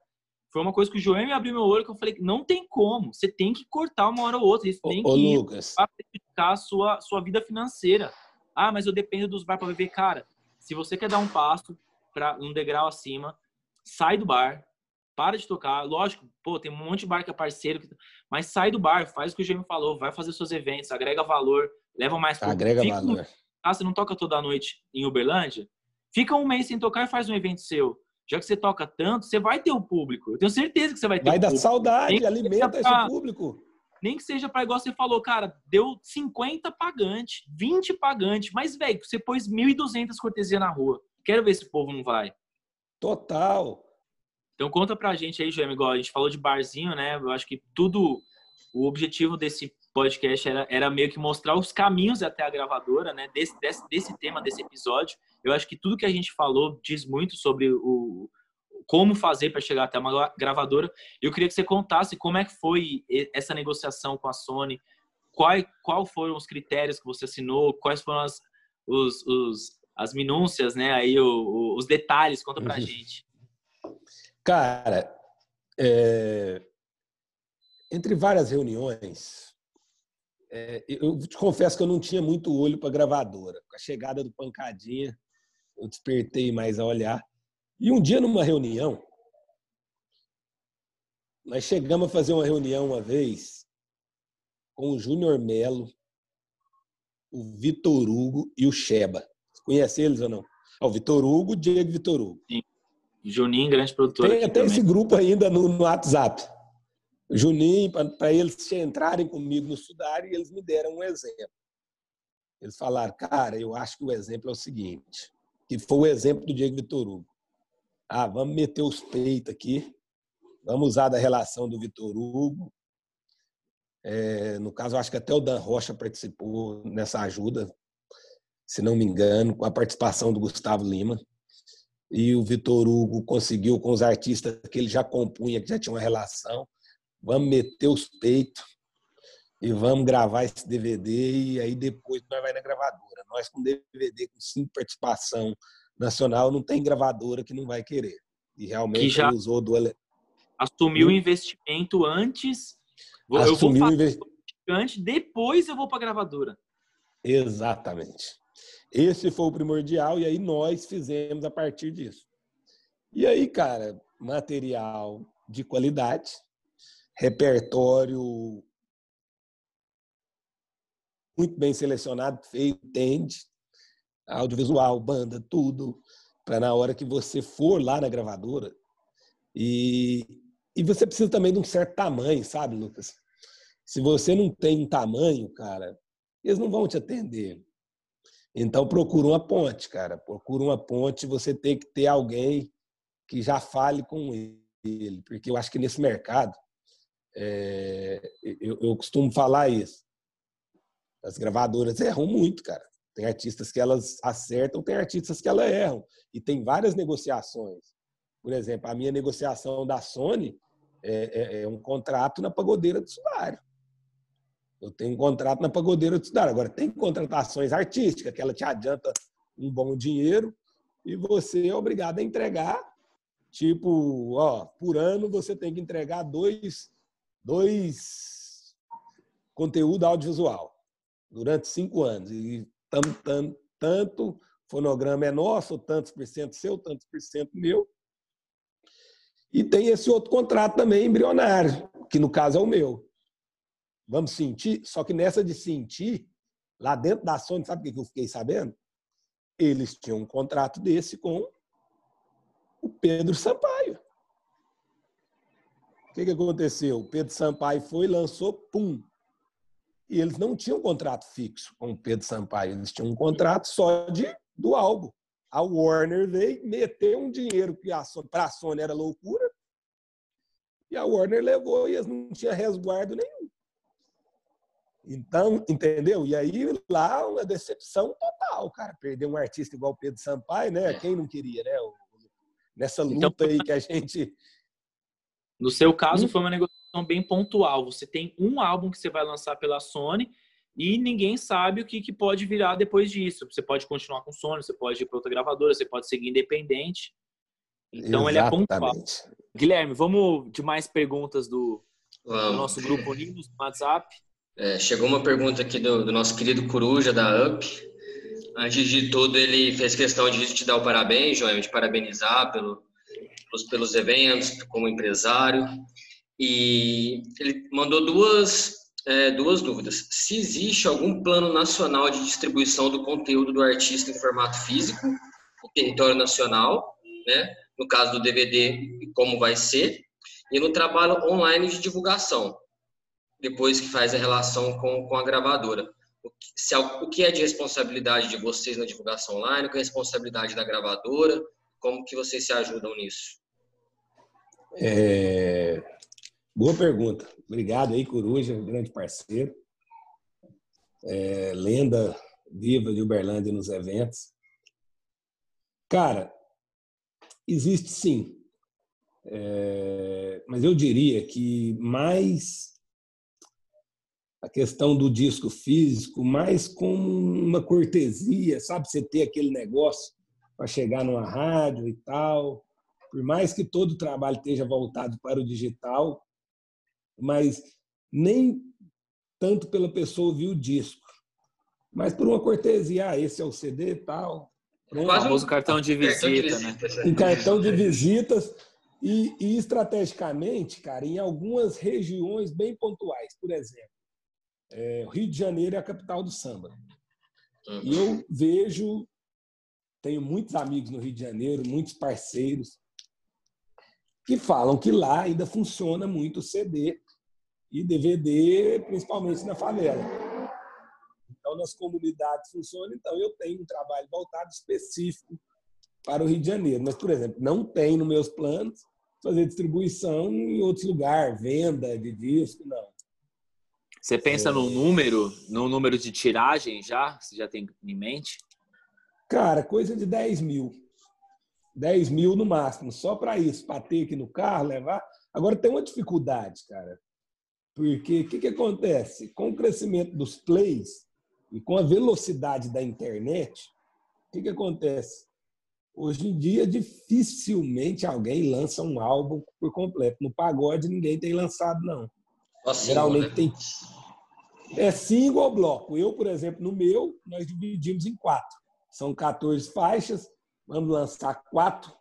foi uma coisa que o João me abriu meu olho que eu falei, não tem como. Você tem que cortar uma hora ou outra. Isso tem ô, que Lucas. prejudicar a sua, sua vida financeira. Ah, mas eu dependo dos bar para viver. Cara, se você quer dar um passo para um degrau acima, sai do bar, para de tocar. Lógico, pô, tem um monte de bar que é parceiro, mas sai do bar, faz o que o Gêmeo falou, vai fazer seus eventos, agrega valor, leva mais Agrega Fica valor. Ah, você não toca toda noite em Uberlândia? Fica um mês sem tocar e faz um evento seu. Já que você toca tanto, você vai ter o um público. Eu tenho certeza que você vai ter Vai um dar saudade, alimenta esse público. Nem que seja para igual você falou, cara, deu 50 pagantes, 20 pagantes, mas, velho, você pôs 1.200 cortesia na rua. Quero ver se o povo não vai. Total. Então conta pra gente aí, João, igual a gente falou de barzinho, né? Eu acho que tudo, o objetivo desse podcast era, era meio que mostrar os caminhos até a gravadora, né? Desse, desse, desse tema, desse episódio. Eu acho que tudo que a gente falou diz muito sobre o como fazer para chegar até uma gravadora. Eu queria que você contasse como é que foi essa negociação com a Sony, qual, qual foram os critérios que você assinou, quais foram as, os, os, as minúcias, né? Aí o, os detalhes, conta pra gente. Cara, é, entre várias reuniões, é, eu te confesso que eu não tinha muito olho para gravadora. Com a chegada do Pancadinha, eu despertei mais a olhar. E um dia, numa reunião, nós chegamos a fazer uma reunião uma vez com o Júnior Melo, o Vitor Hugo e o Sheba. Conhece eles ou não? Ah, o Vitor Hugo, o Diego Vitor Hugo. Sim. Juninho, grande produtor. Tem até esse grupo ainda no, no WhatsApp. Juninho, para eles entrarem comigo no Sudar, e eles me deram um exemplo. Eles falaram, cara, eu acho que o exemplo é o seguinte, que foi o exemplo do Diego Vitor Hugo. Ah, vamos meter os peitos aqui, vamos usar da relação do Vitor Hugo. É, no caso, acho que até o Dan Rocha participou nessa ajuda, se não me engano, com a participação do Gustavo Lima e o Vitor Hugo conseguiu com os artistas que ele já compunha, que já tinha uma relação. Vamos meter os peitos e vamos gravar esse DVD e aí depois nós vai na gravadora. Nós com DVD com cinco participação nacional não tem gravadora que não vai querer. E realmente que já usou do assumiu o investimento antes. Assumiu eu vou fazer antes, depois eu vou para gravadora. Exatamente. Esse foi o primordial e aí nós fizemos a partir disso. E aí, cara, material de qualidade, repertório muito bem selecionado, feito, tende, audiovisual, banda, tudo, para na hora que você for lá na gravadora e, e você precisa também de um certo tamanho, sabe, Lucas? Se você não tem um tamanho, cara, eles não vão te atender. Então procura uma ponte, cara. Procura uma ponte, você tem que ter alguém que já fale com ele, porque eu acho que nesse mercado é, eu, eu, costumo falar isso. As gravadoras erram muito, cara. Tem artistas que elas acertam, tem artistas que elas erram. E tem várias negociações. Por exemplo, a minha negociação da Sony é, é, é um contrato na pagodeira do sudário. Eu tenho um contrato na pagodeira de estudar. Agora, tem contratações artísticas, que ela te adianta um bom dinheiro e você é obrigado a entregar, tipo, ó, por ano você tem que entregar dois, dois conteúdo audiovisual durante cinco anos. E tam, tam, tanto fonograma é nosso, tantos por cento seu, tantos por cento meu. E tem esse outro contrato também embrionário, que no caso é o meu. Vamos sentir? Só que nessa de sentir, lá dentro da Sony, sabe o que eu fiquei sabendo? Eles tinham um contrato desse com o Pedro Sampaio. O que, que aconteceu? O Pedro Sampaio foi, lançou, pum. E eles não tinham contrato fixo com o Pedro Sampaio, eles tinham um contrato só de, do álbum. A Warner veio, meteu um dinheiro que para a Sony era loucura, e a Warner levou e eles não tinham resguardo nenhum. Então, entendeu? E aí lá uma decepção total, cara. Perder um artista igual Pedro Sampaio, né? Quem não queria, né? Nessa então, luta então, aí que a gente. No seu caso, hum? foi uma negociação bem pontual. Você tem um álbum que você vai lançar pela Sony e ninguém sabe o que, que pode virar depois disso. Você pode continuar com Sony, você pode ir para outra gravadora, você pode seguir independente. Então Exatamente. ele é pontual. Guilherme, vamos de mais perguntas do, do nosso grupo Unidos no WhatsApp. É, chegou uma pergunta aqui do, do, nosso querido Coruja, da UP. Antes de tudo, ele fez questão de te dar o parabéns, João, de parabenizar pelo, pelos, pelos eventos, como empresário. E ele mandou duas, é, duas dúvidas. Se existe algum plano nacional de distribuição do conteúdo do artista em formato físico, no território nacional, né? no caso do DVD, como vai ser, e no trabalho online de divulgação, depois que faz a relação com, com a gravadora. O que, se, o que é de responsabilidade de vocês na divulgação online, o que é responsabilidade da gravadora, como que vocês se ajudam nisso? É... Boa pergunta. Obrigado aí, Coruja, grande parceiro. É, lenda viva de Uberlândia nos eventos. Cara, existe sim. É, mas eu diria que mais a questão do disco físico, mais como uma cortesia, sabe? Você ter aquele negócio para chegar numa rádio e tal. Por mais que todo o trabalho esteja voltado para o digital, mas nem tanto pela pessoa ouvir o disco, mas por uma cortesia, ah, esse é o CD e tal. O famoso cartão de visita, né? Um cartão de visitas e, e, estrategicamente, cara, em algumas regiões bem pontuais, por exemplo, é, Rio de Janeiro é a capital do samba. Uhum. E eu vejo tenho muitos amigos no Rio de Janeiro, muitos parceiros, que falam que lá ainda funciona muito o CD e DVD, principalmente na favela. Então, nas comunidades funciona. Então, eu tenho um trabalho voltado específico para o Rio de Janeiro. Mas, por exemplo, não tem nos meus planos fazer distribuição em outros lugares, venda de disco, não. Você pensa é... no número, no número de tiragem já? Você já tem em mente? Cara, coisa de 10 mil. 10 mil no máximo, só para isso, para ter aqui no carro, levar. Agora tem uma dificuldade, cara. Porque o que, que acontece? Com o crescimento dos plays e com a velocidade da internet, o que, que acontece? Hoje em dia, dificilmente alguém lança um álbum por completo. No pagode, ninguém tem lançado, não. Geralmente né? tem. É single ou bloco. Eu, por exemplo, no meu, nós dividimos em quatro. São 14 faixas, vamos lançar quatro,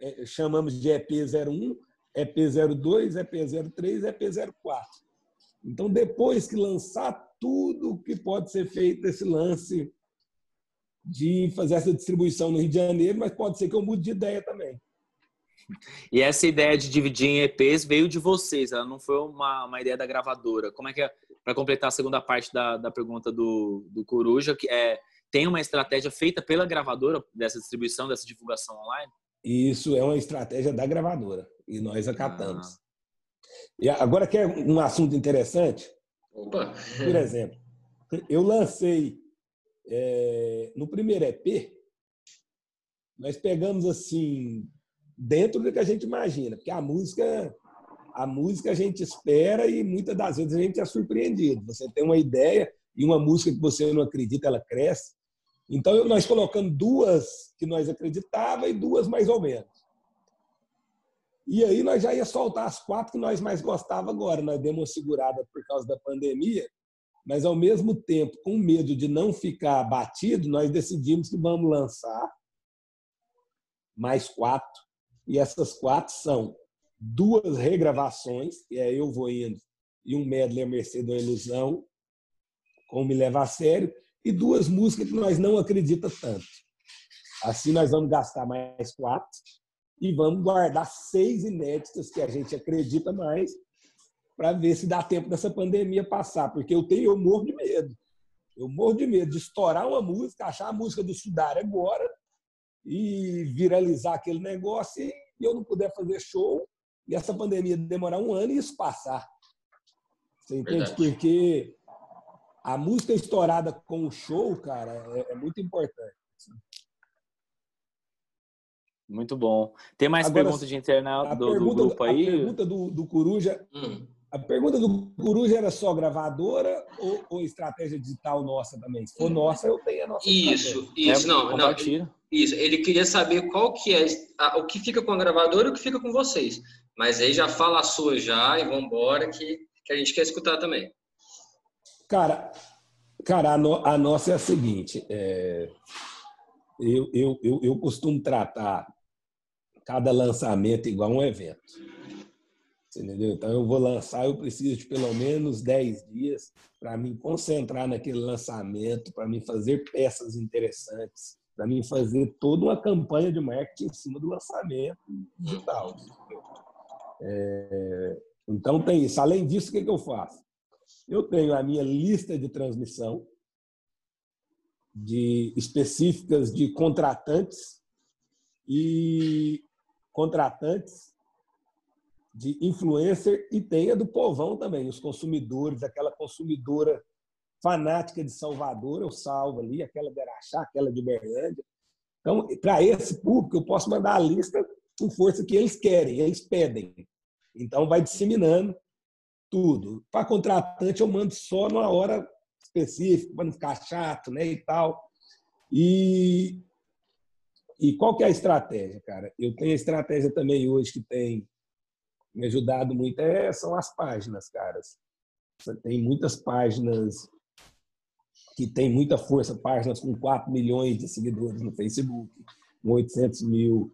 é, chamamos de EP01, EP02, EP03, EP04. Então, depois que lançar tudo que pode ser feito esse lance de fazer essa distribuição no Rio de Janeiro, mas pode ser que eu mude de ideia também. E essa ideia de dividir em EPs veio de vocês, ela não foi uma, uma ideia da gravadora. Como é que é, para completar a segunda parte da, da pergunta do, do Coruja, que é tem uma estratégia feita pela gravadora dessa distribuição, dessa divulgação online? Isso é uma estratégia da gravadora e nós acatamos. Ah. E agora quer um assunto interessante? Opa. Por exemplo, eu lancei é, no primeiro EP, nós pegamos assim dentro do que a gente imagina, porque a música a música a gente espera e muitas das vezes a gente é surpreendido. Você tem uma ideia e uma música que você não acredita, ela cresce. Então, nós colocamos duas que nós acreditava e duas mais ou menos. E aí nós já ia soltar as quatro que nós mais gostava agora. Nós demos uma segurada por causa da pandemia, mas ao mesmo tempo, com medo de não ficar batido, nós decidimos que vamos lançar mais quatro. E essas quatro são duas regravações, e aí eu vou indo, e um medley a Mercedes da Ilusão, como me leva a sério, e duas músicas que nós não acreditamos tanto. Assim, nós vamos gastar mais quatro e vamos guardar seis inéditas que a gente acredita mais para ver se dá tempo dessa pandemia passar, porque eu tenho, eu morro de medo. Eu morro de medo de estourar uma música, achar a música do Sudar agora e viralizar aquele negócio e eu não puder fazer show e essa pandemia demorar um ano e isso passar. Você entende? Verdade. Porque a música estourada com o show, cara, é, é muito importante. Muito bom. Tem mais Agora, perguntas de internet do, do, grupo aí? A pergunta do, do Coruja. Hum. A pergunta do Coruja era só gravadora ou, ou, estratégia digital nossa também? Se for nossa, eu tenho a nossa. Isso, estratégia. isso, é, não, não. Isso. Ele queria saber qual que é a, o que fica com a gravadora e o que fica com vocês. Mas aí já fala a sua já e vamos embora que, que a gente quer escutar também. Cara, cara a, no, a nossa é a seguinte: é, eu, eu, eu, eu costumo tratar cada lançamento igual um evento. Entendeu? Então, eu vou lançar, eu preciso de pelo menos 10 dias para me concentrar naquele lançamento, para me fazer peças interessantes, para mim fazer toda uma campanha de marketing em cima do lançamento digital. É, então, tem isso. Além disso, o que, que eu faço? Eu tenho a minha lista de transmissão de específicas de contratantes e contratantes de influencer e tem a do povão também, os consumidores, aquela consumidora fanática de Salvador, eu salvo ali, aquela de Araxá, aquela de Berlândia. Então, para esse público, eu posso mandar a lista com força que eles querem, eles pedem. Então, vai disseminando tudo. Para contratante, eu mando só numa hora específica, para não ficar chato né, e tal. E, e qual que é a estratégia, cara? Eu tenho a estratégia também hoje que tem me ajudado muito é, são as páginas, caras. Tem muitas páginas que tem muita força, páginas com 4 milhões de seguidores no Facebook, com 800 mil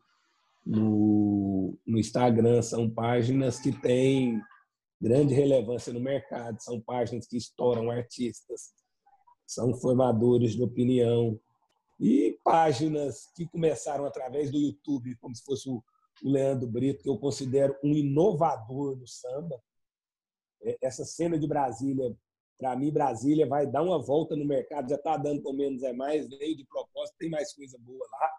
no, no Instagram, são páginas que têm grande relevância no mercado, são páginas que estouram artistas, são formadores de opinião, e páginas que começaram através do YouTube, como se fosse o Leandro Brito, que eu considero um inovador no samba. É, essa cena de Brasília para mim, Brasília vai dar uma volta no mercado, já está dando pelo menos é mais, veio de propósito, tem mais coisa boa lá.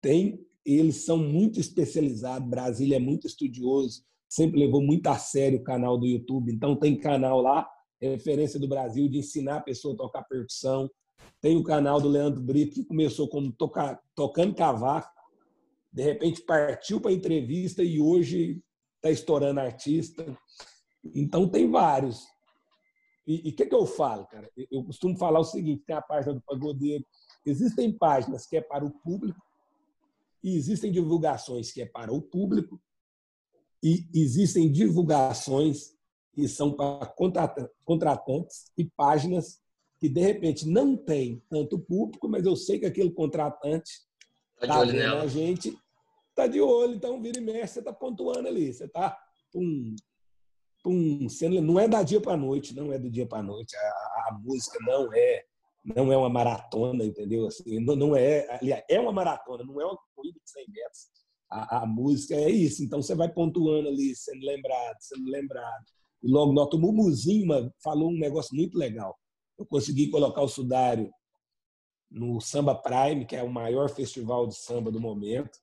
Tem, eles são muito especializados, Brasília é muito estudioso, sempre levou muito a sério o canal do YouTube, então tem canal lá, referência do Brasil, de ensinar a pessoa a tocar percussão. Tem o canal do Leandro Brito, que começou como tocar, tocando cavaco, de repente partiu para entrevista e hoje está estourando artista. Então tem vários. E o que, que eu falo, cara? Eu costumo falar o seguinte: tem a página do pagodeiro. Existem páginas que é para o público, e existem divulgações que é para o público, e existem divulgações que são para contratantes e páginas que, de repente, não tem tanto público, mas eu sei que aquele contratante está tá vendo nela. a gente, está de olho, então vira e mexe, você está pontuando ali, você está um, pum, não é da dia para noite, não é do dia para noite. A, a, música não é não é uma maratona, entendeu? Assim, não, não é, aliás, é uma maratona, não é uma corrida de 100 metros. A, a, música é isso. Então você vai pontuando ali, sendo lembrado, sendo lembrado. E logo nota o Mumuzinho falou um negócio muito legal. Eu consegui colocar o Sudário no Samba Prime, que é o maior festival de samba do momento.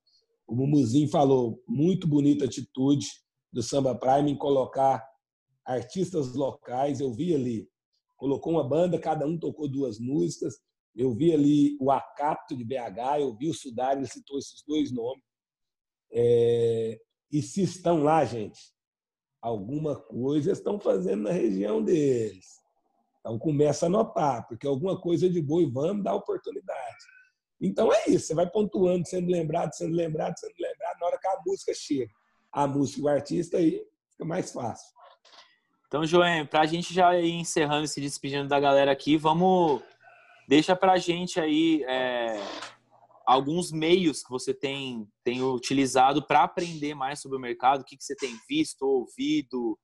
O Mumuzinho falou muito bonita atitude do Samba Prime em colocar artistas locais. Eu vi ali, colocou uma banda, cada um tocou duas músicas. Eu vi ali o Acato de BH, eu vi o Sudar, ele citou esses dois nomes. É... e se estão lá, gente, alguma coisa estão fazendo na região deles. Então começa a notar, porque alguma coisa de boa e vamos dar oportunidade. Então é isso, você vai pontuando, sendo lembrado, sendo lembrado, sendo lembrado, na hora que a música chega. A música e o artista aí fica mais fácil. Então, João, para a gente já ir encerrando e se despedindo da galera aqui, vamos. Deixa para a gente aí é, alguns meios que você tem, tem utilizado para aprender mais sobre o mercado, o que, que você tem visto, ouvido.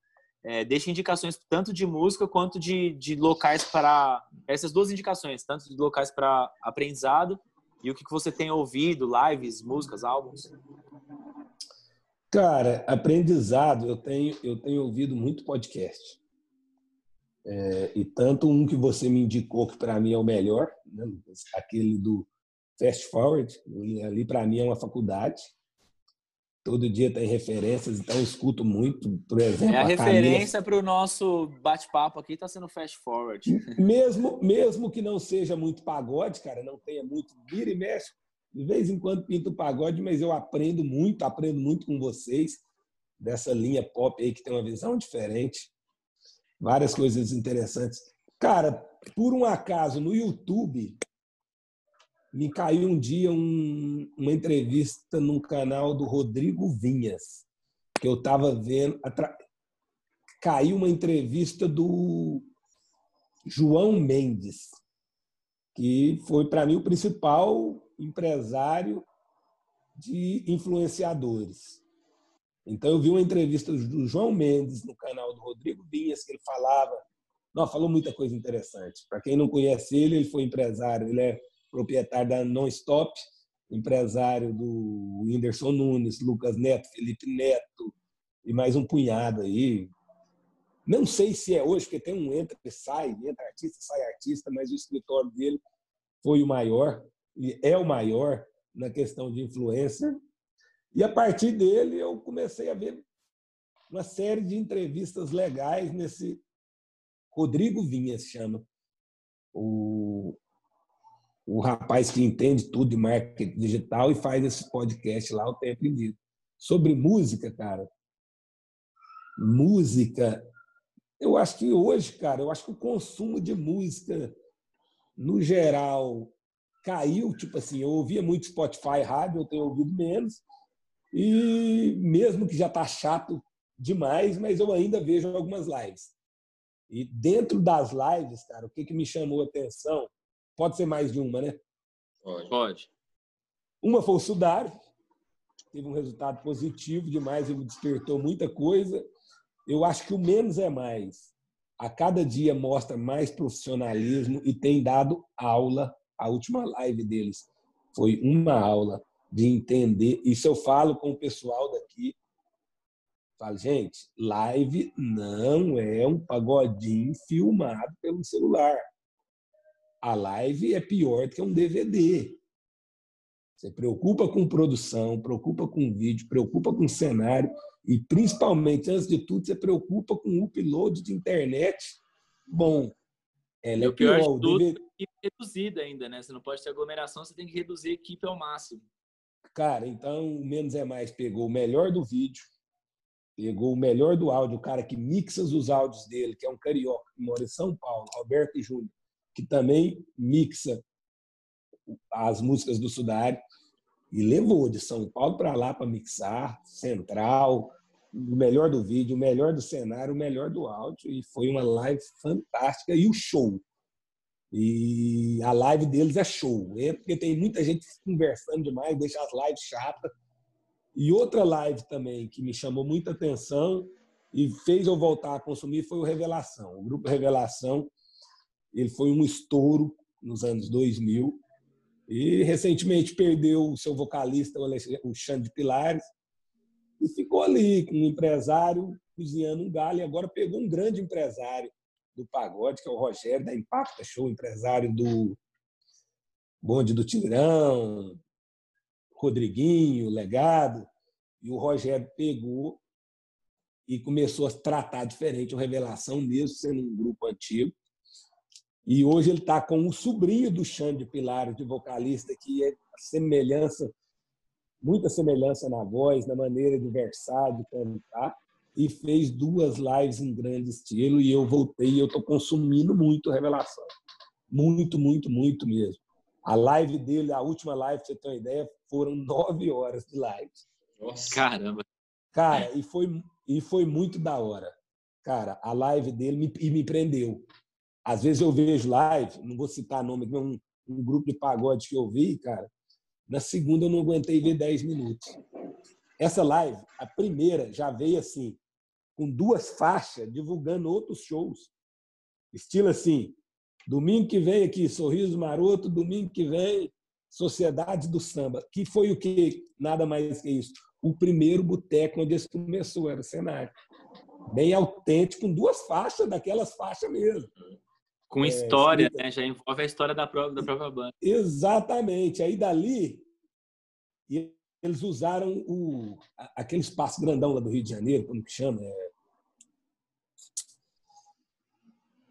É, deixa indicações tanto de música quanto de, de locais para. Essas duas indicações, tanto de locais para aprendizado e o que, que você tem ouvido, lives, músicas, álbuns. Cara, aprendizado, eu tenho, eu tenho ouvido muito podcast. É, e tanto um que você me indicou que para mim é o melhor, né, aquele do Fast Forward, ali para mim é uma faculdade. Todo dia tem referências, então eu escuto muito, por exemplo. É a, a referência para o nosso bate-papo aqui está sendo Fast Forward. Mesmo, mesmo que não seja muito pagode, cara, não tenha muito vira e mexe, de vez em quando pinto pagode, mas eu aprendo muito, aprendo muito com vocês dessa linha pop aí que tem uma visão diferente. Várias coisas interessantes. Cara, por um acaso, no YouTube, me caiu um dia um, uma entrevista num canal do Rodrigo Vinhas, que eu estava vendo. Atra... Caiu uma entrevista do João Mendes, que foi para mim o principal empresário de influenciadores. Então, eu vi uma entrevista do João Mendes no canal do Rodrigo Vinhas, que ele falava, não, falou muita coisa interessante. Para quem não conhece ele, ele foi empresário, ele é proprietário da Non-Stop, empresário do Whindersson Nunes, Lucas Neto, Felipe Neto e mais um punhado aí. Não sei se é hoje, porque tem um entra e sai, entra artista, sai artista, mas o escritório dele foi o maior e é o maior na questão de influencer. E a partir dele eu comecei a ver uma série de entrevistas legais nesse Rodrigo Vinha se chama o, o rapaz que entende tudo de marketing digital e faz esse podcast lá o tempo inteiro. Sobre música, cara. Música, eu acho que hoje, cara, eu acho que o consumo de música, no geral, caiu. Tipo assim, eu ouvia muito Spotify, rádio, eu tenho ouvido menos. E mesmo que já está chato demais, mas eu ainda vejo algumas lives. E dentro das lives, cara, o que, que me chamou a atenção Pode ser mais de uma, né? Pode. Pode. Uma foi o Sudário, teve um resultado positivo demais, ele despertou muita coisa. Eu acho que o menos é mais. A cada dia mostra mais profissionalismo e tem dado aula. A última live deles foi uma aula de entender. Isso eu falo com o pessoal daqui. Falo, gente, live não é um pagodinho filmado pelo celular a live é pior do que um DVD. Você preocupa com produção, preocupa com vídeo, preocupa com cenário e, principalmente, antes de tudo, você preocupa com o upload de internet bom. Ela é o pior, pior de tudo, DVD... é reduzida ainda, né? Você não pode ter aglomeração, você tem que reduzir a equipe ao máximo. Cara, então o Menos é Mais pegou o melhor do vídeo, pegou o melhor do áudio, o cara que mixa os áudios dele, que é um carioca que mora em São Paulo, Roberto Júnior, que também mixa as músicas do Sudário e levou de São Paulo para lá para mixar, central, o melhor do vídeo, o melhor do cenário, o melhor do áudio e foi uma live fantástica e o show. E a live deles é show, é porque tem muita gente conversando demais, deixa as lives chatas. E outra live também que me chamou muita atenção e fez eu voltar a consumir foi o Revelação. O grupo Revelação ele foi um estouro nos anos 2000 e recentemente perdeu o seu vocalista, o Xande Pilares, e ficou ali com um empresário cozinhando um galho. E agora pegou um grande empresário do pagode, que é o Rogério da Impacta Show, empresário do Bonde do Tigrão, Rodriguinho, Legado. E o Rogério pegou e começou a tratar diferente o Revelação, mesmo sendo um grupo antigo. E hoje ele está com o sobrinho do Xande Pilares, de vocalista, que é semelhança, muita semelhança na voz, na maneira de versar, de cantar, e fez duas lives em grande estilo. E eu voltei e eu estou consumindo muito Revelação. Muito, muito, muito mesmo. A live dele, a última live, para você ter uma ideia, foram nove horas de live. Nossa, caramba! Cara, e foi, e foi muito da hora. Cara, a live dele me, e me prendeu. Às vezes eu vejo live, não vou citar nome, um, um grupo de pagode que eu vi, cara. Na segunda eu não aguentei ver 10 minutos. Essa live, a primeira, já veio assim, com duas faixas, divulgando outros shows. Estilo assim, domingo que vem aqui, Sorriso Maroto, domingo que vem, Sociedade do Samba. Que foi o que? Nada mais que isso. O primeiro boteco onde isso começou, era o cenário. Bem autêntico, com duas faixas, daquelas faixas mesmo. Com é, história, é, né? Já envolve a história da própria, da própria banda. Exatamente. Aí dali, eles usaram o, aquele espaço grandão lá do Rio de Janeiro, como que chama? É...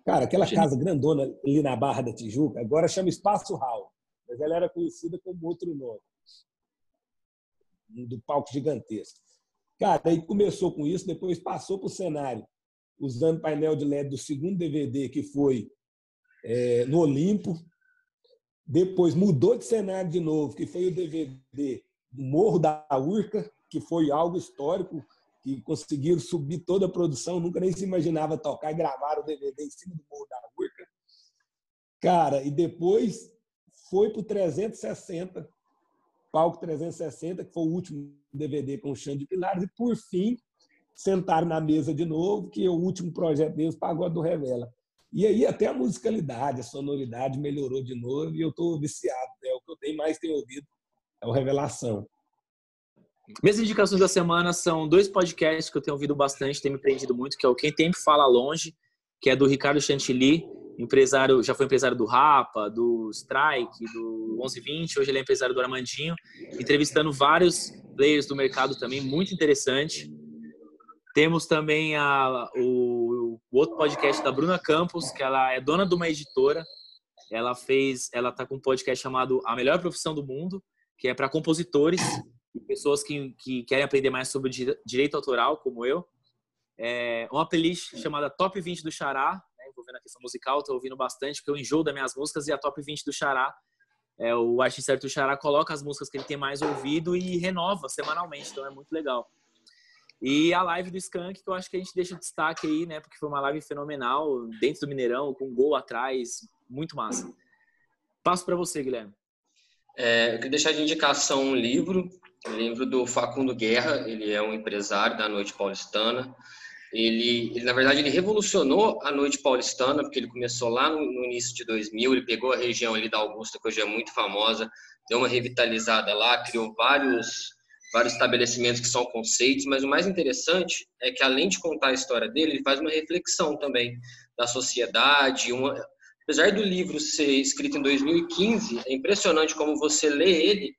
Cara, aquela casa grandona ali na Barra da Tijuca, agora chama Espaço Hall, mas ela era conhecida como outro nome, do palco gigantesco. Cara, aí começou com isso, depois passou para o cenário, usando painel de LED do segundo DVD, que foi é, no Olimpo. Depois mudou de cenário de novo, que foi o DVD do Morro da Urca, que foi algo histórico, que conseguiram subir toda a produção, nunca nem se imaginava tocar e gravar o DVD em cima do Morro da Urca. Cara, e depois foi para o 360, Palco 360, que foi o último DVD com o Xande Pilares, e por fim sentaram na mesa de novo, que é o último projeto deles, Pagode do Revela. E aí até a musicalidade, a sonoridade melhorou de novo e eu estou viciado. É o que eu tenho mais tenho ouvido, é o Revelação. Minhas indicações da semana são dois podcasts que eu tenho ouvido bastante, tem me prendido muito, que é o Quem Tempo Fala Longe, que é do Ricardo Chantilly, empresário, já foi empresário do Rapa, do Strike, do 1120, hoje ele é empresário do Armandinho, entrevistando vários players do mercado também, muito interessante. Temos também a, o, o, outro podcast da Bruna Campos, que ela é dona de uma editora. Ela fez, ela tá com um podcast chamado A Melhor Profissão do Mundo, que é para compositores e pessoas que, que querem aprender mais sobre direito autoral, como eu. É uma playlist chamada Top 20 do Xará, né, envolvendo a questão musical, estou ouvindo bastante, porque eu enjoo das minhas músicas e a Top 20 do Xará é, o artista Arthur Xará coloca as músicas que ele tem mais ouvido e renova semanalmente, então é muito legal. E a live do Skank, que eu acho que a gente deixa destaque aí, né? Porque foi uma live fenomenal, dentro do Mineirão, com um gol atrás, muito massa. Passo para você, Guilherme. É, eu queria deixar de indicação um livro, um livro do Facundo Guerra, ele é um empresário da Noite Paulistana. Ele, ele, na verdade, ele revolucionou a Noite Paulistana, porque ele começou lá no, no início de 2000, ele pegou a região ali da Augusta, que hoje é muito famosa, deu uma revitalizada lá, criou vários vários estabelecimentos que são conceitos, mas o mais interessante é que além de contar a história dele, ele faz uma reflexão também da sociedade. Uma... Apesar do livro ser escrito em 2015, é impressionante como você lê ele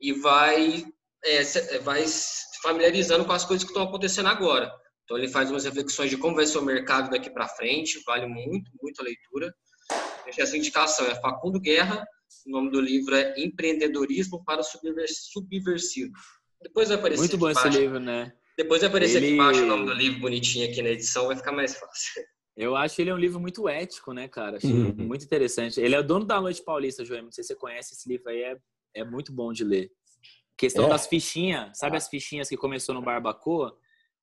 e vai é, é, vai se familiarizando com as coisas que estão acontecendo agora. Então ele faz umas reflexões de como vai ser o mercado daqui para frente, vale muito, muito a leitura. Essa indicação é Facundo Guerra, o nome do livro é Empreendedorismo para o Subversivo. Depois vai aparecer. Muito bom esse livro, né? Depois vai aparecer ele... aqui embaixo o nome do livro bonitinho aqui na edição, vai ficar mais fácil. Eu acho ele um livro muito ético, né, cara? Achei uhum. muito interessante. Ele é o dono da Noite Paulista, João. Não sei se você conhece esse livro aí, é, é muito bom de ler. Questão é. das fichinhas, sabe as fichinhas que começou no Barbacoa?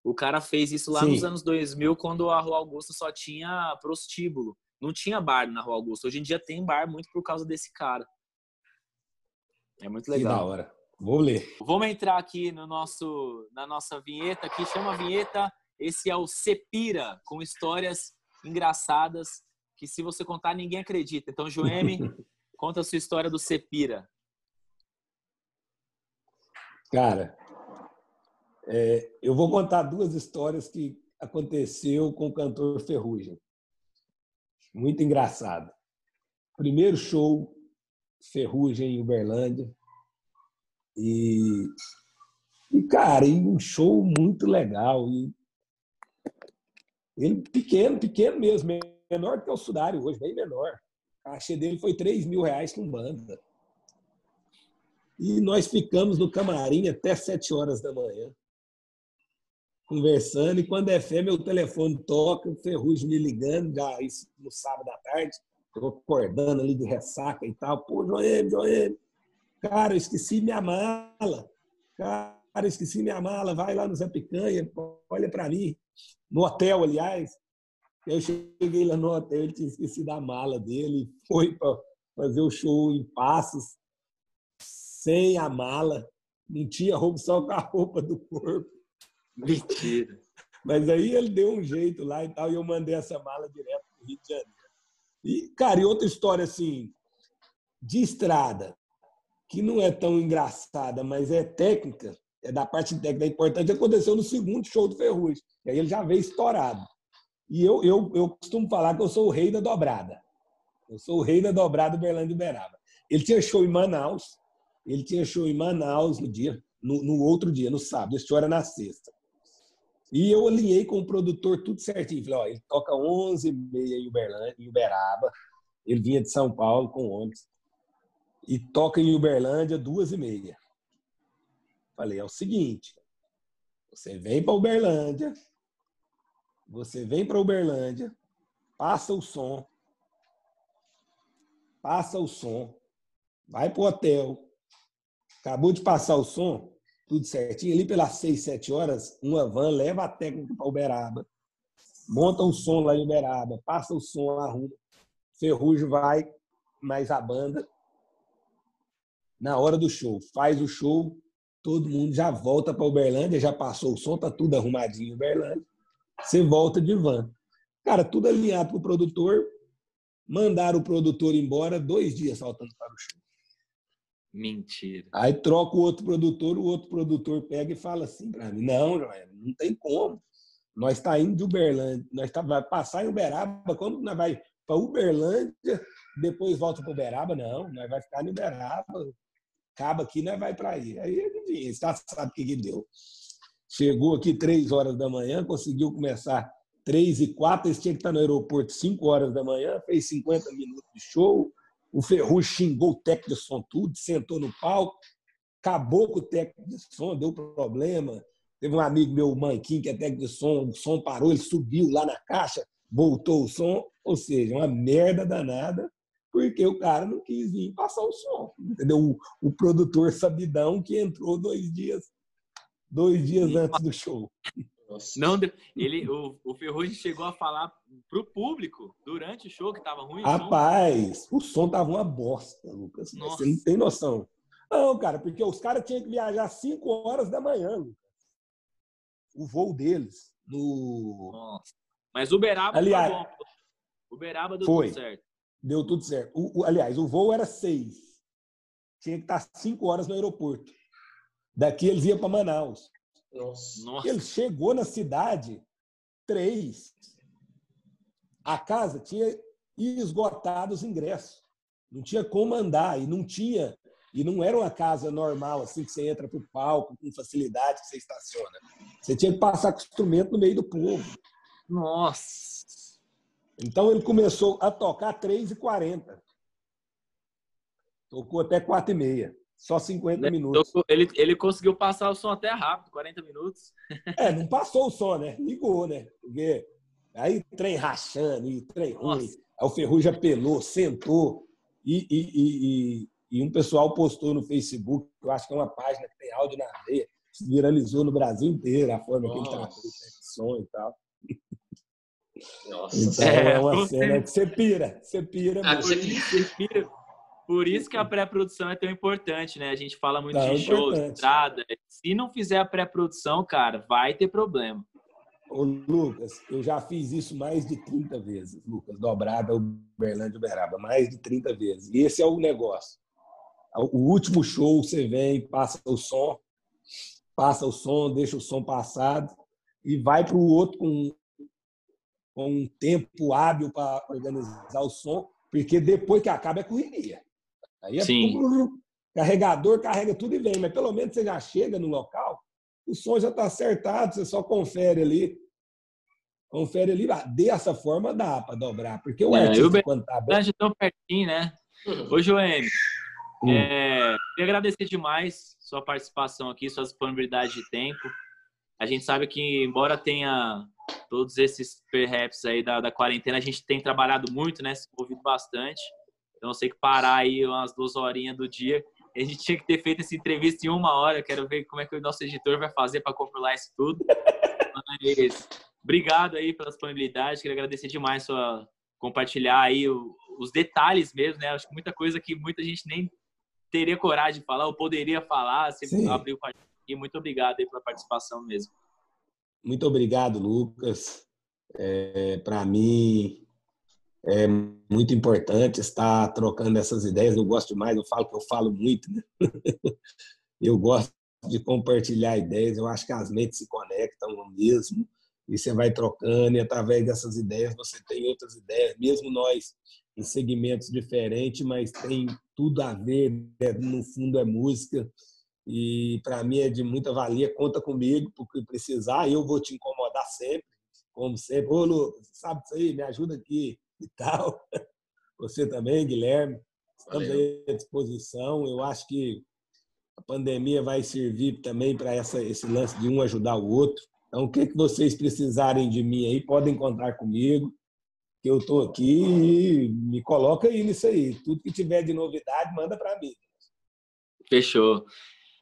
O cara fez isso lá Sim. nos anos 2000, quando a Rua Augusta só tinha prostíbulo. Não tinha bar na Rua Augusta. Hoje em dia tem bar muito por causa desse cara. É muito legal. Que da hora. Vou ler. Vamos entrar aqui no nosso, na nossa vinheta, que chama a vinheta. Esse é o Cepira, com histórias engraçadas que se você contar ninguém acredita. Então, Joeme, conta a sua história do Cepira. Cara, é, eu vou contar duas histórias que aconteceu com o cantor Ferrugem. Muito engraçado. Primeiro show Ferrugem em Uberlândia. E, e cara, e um show muito legal. E ele pequeno, pequeno mesmo, menor que o Sudário hoje, bem menor. A caixa dele foi 3 mil reais com banda. E nós ficamos no camarim até 7 horas da manhã, conversando. E quando é fé, meu telefone toca, o Ferrugem me ligando, já isso no sábado à tarde, eu acordando ali de ressaca e tal. Pô, Joem, Joem, Cara, eu esqueci minha mala. Cara, esqueci minha mala. Vai lá no Zé Picanha, olha para mim. No hotel, aliás. Eu cheguei lá no hotel, ele tinha esquecido a mala dele. Foi para fazer o show em Passos, sem a mala. Não tinha roupa, só com a roupa do corpo. Mentira. Mas aí ele deu um jeito lá e tal, e eu mandei essa mala direto para o Rio de Janeiro. E, cara, e outra história assim, de estrada que não é tão engraçada, mas é técnica, é da parte técnica é importante, aconteceu no segundo show do Ferrugem. E aí ele já veio estourado. E eu, eu, eu costumo falar que eu sou o rei da dobrada. Eu sou o rei da dobrada do Berlândia Uberaba. Ele tinha show em Manaus, ele tinha show em Manaus no dia, no, no outro dia, no sábado, esse show era na sexta. E eu alinhei com o produtor tudo certinho. Falei, ó, ele toca 11h30 em, Uberlândia, em Uberaba. Ele vinha de São Paulo com ônibus e toca em Uberlândia duas e meia. Falei, é o seguinte, você vem para Uberlândia, você vem para Uberlândia, passa o som, passa o som, vai para o hotel, acabou de passar o som, tudo certinho, ali pelas seis, sete horas, uma van leva a técnica para Uberaba, monta o som lá em Uberaba, passa o som, arruma, Ferrugem vai, mais a banda, na hora do show. Faz o show, todo mundo já volta para Uberlândia, já passou o som, tá tudo arrumadinho em Uberlândia. Você volta de van. Cara, tudo alinhado para o produtor. Mandaram o produtor embora dois dias faltando para o show. Mentira. Aí troca o outro produtor, o outro produtor pega e fala assim para mim: não, Joel, não tem como. Nós está indo de Uberlândia, nós tá, vai passar em Uberaba, quando nós vai para Uberlândia, depois volta para Uberaba? Não, nós vai ficar em Uberaba, acaba aqui, nós vai para aí. Aí, enfim, você sabe o que, que deu. Chegou aqui três horas da manhã, conseguiu começar três e quatro, eles tinham que estar no aeroporto cinco horas da manhã, fez 50 minutos de show, o Ferrugem xingou o técnico de som tudo, sentou no palco, acabou com o técnico de som, deu problema. Teve um amigo meu, o Manquinho, que é técnico de som, o som parou, ele subiu lá na caixa, voltou o som, ou seja, uma merda danada, porque o cara não quis vir passar o som, entendeu? O, o produtor sabidão que entrou dois dias, dois dias antes do show. Nossa. Não, ele, o, o Ferrugem chegou a falar pro público durante o show que tava ruim. Rapaz, o som, o som tava uma bosta, Lucas. Nossa. Você não tem noção. Não, cara, porque os caras tinham que viajar 5 horas da manhã, Lucas. O voo deles. No... Nossa. Mas Uberaba aliás, tá bom. Uberaba deu foi. tudo certo. Deu tudo certo. O, o, aliás, o voo era 6. Tinha que estar 5 horas no aeroporto. Daqui eles iam para Manaus. Nossa. Ele chegou na cidade três. A casa tinha esgotado os ingressos. Não tinha como andar e não tinha e não era uma casa normal assim que você entra para o palco com facilidade que você estaciona. Você tinha que passar com instrumento no meio do povo. Nossa. Então ele começou a tocar 3h40. Tocou até 4h30. Só 50 né? minutos. Ele, ele conseguiu passar o som até rápido, 40 minutos. É, não passou o som, né? Ligou, né? Porque aí trem rachando, e trem ruim. Aí o Ferrugem apelou, sentou. E, e, e, e, um pessoal postou no Facebook, eu acho que é uma página que tem áudio na areia, viralizou no Brasil inteiro a forma Nossa. que ele tratou o som e tal. Nossa, então é, é uma cena que você pira, você pira. Ah, você pira. Por isso que a pré-produção é tão importante, né? A gente fala muito tá de shows, entrada. Se não fizer a pré-produção, cara, vai ter problema. Ô, Lucas, eu já fiz isso mais de 30 vezes, Lucas, dobrada Uberlândia Uberaba, mais de 30 vezes. E esse é o negócio. O último show, você vem, passa o som, passa o som, deixa o som passado e vai para o outro com, com um tempo hábil para organizar o som, porque depois que acaba é correria. Aí é Sim. Tudo, carregador carrega tudo e vem, mas pelo menos você já chega no local, o som já está acertado, você só confere ali. Confere ali, ah, dessa forma dá para dobrar, porque o é, artista, quando tá bem... tão pertinho, né? Ô, Joêmio, hum. é, queria agradecer demais sua participação aqui, sua disponibilidade de tempo. A gente sabe que, embora tenha todos esses perhaps aí da, da quarentena, a gente tem trabalhado muito, né? Se envolvido bastante. Então, eu sei que parar aí umas duas horinhas do dia. A gente tinha que ter feito essa entrevista em uma hora. Quero ver como é que o nosso editor vai fazer para compilar isso tudo. Mas, obrigado aí pela disponibilidade. Queria agradecer demais sua compartilhar aí os detalhes mesmo, né? Acho que muita coisa que muita gente nem teria coragem de falar ou poderia falar. Você Sim. abriu e muito obrigado aí pela participação mesmo. Muito obrigado, Lucas. É, para mim é muito importante estar trocando essas ideias. Eu gosto demais, eu falo que eu falo muito, né? eu gosto de compartilhar ideias. Eu acho que as mentes se conectam mesmo e você vai trocando e através dessas ideias você tem outras ideias, mesmo nós em segmentos diferentes, mas tem tudo a ver, né? no fundo é música e para mim é de muita valia, conta comigo, porque precisar, eu vou te incomodar sempre, como sempre. Ô, Lucas, sabe isso aí? Me ajuda aqui e tal. Você também, Guilherme. Estamos aí à disposição. Eu acho que a pandemia vai servir também para esse lance de um ajudar o outro. Então, o que, que vocês precisarem de mim aí, podem contar comigo, que eu estou aqui e me coloca aí nisso aí. Tudo que tiver de novidade, manda para mim. Fechou.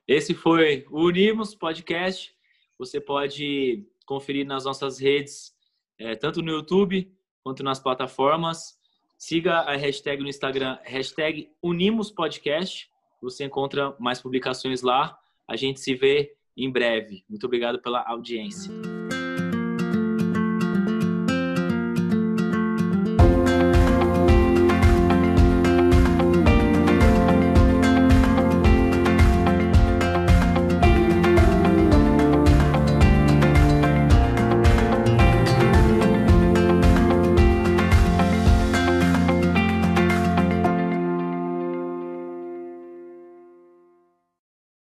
Esse foi o Unimos Podcast. Você pode conferir nas nossas redes, é, tanto no YouTube quanto nas plataformas. Siga a hashtag no Instagram, hashtag Unimos Podcast. você encontra mais publicações lá. A gente se vê em breve. Muito obrigado pela audiência.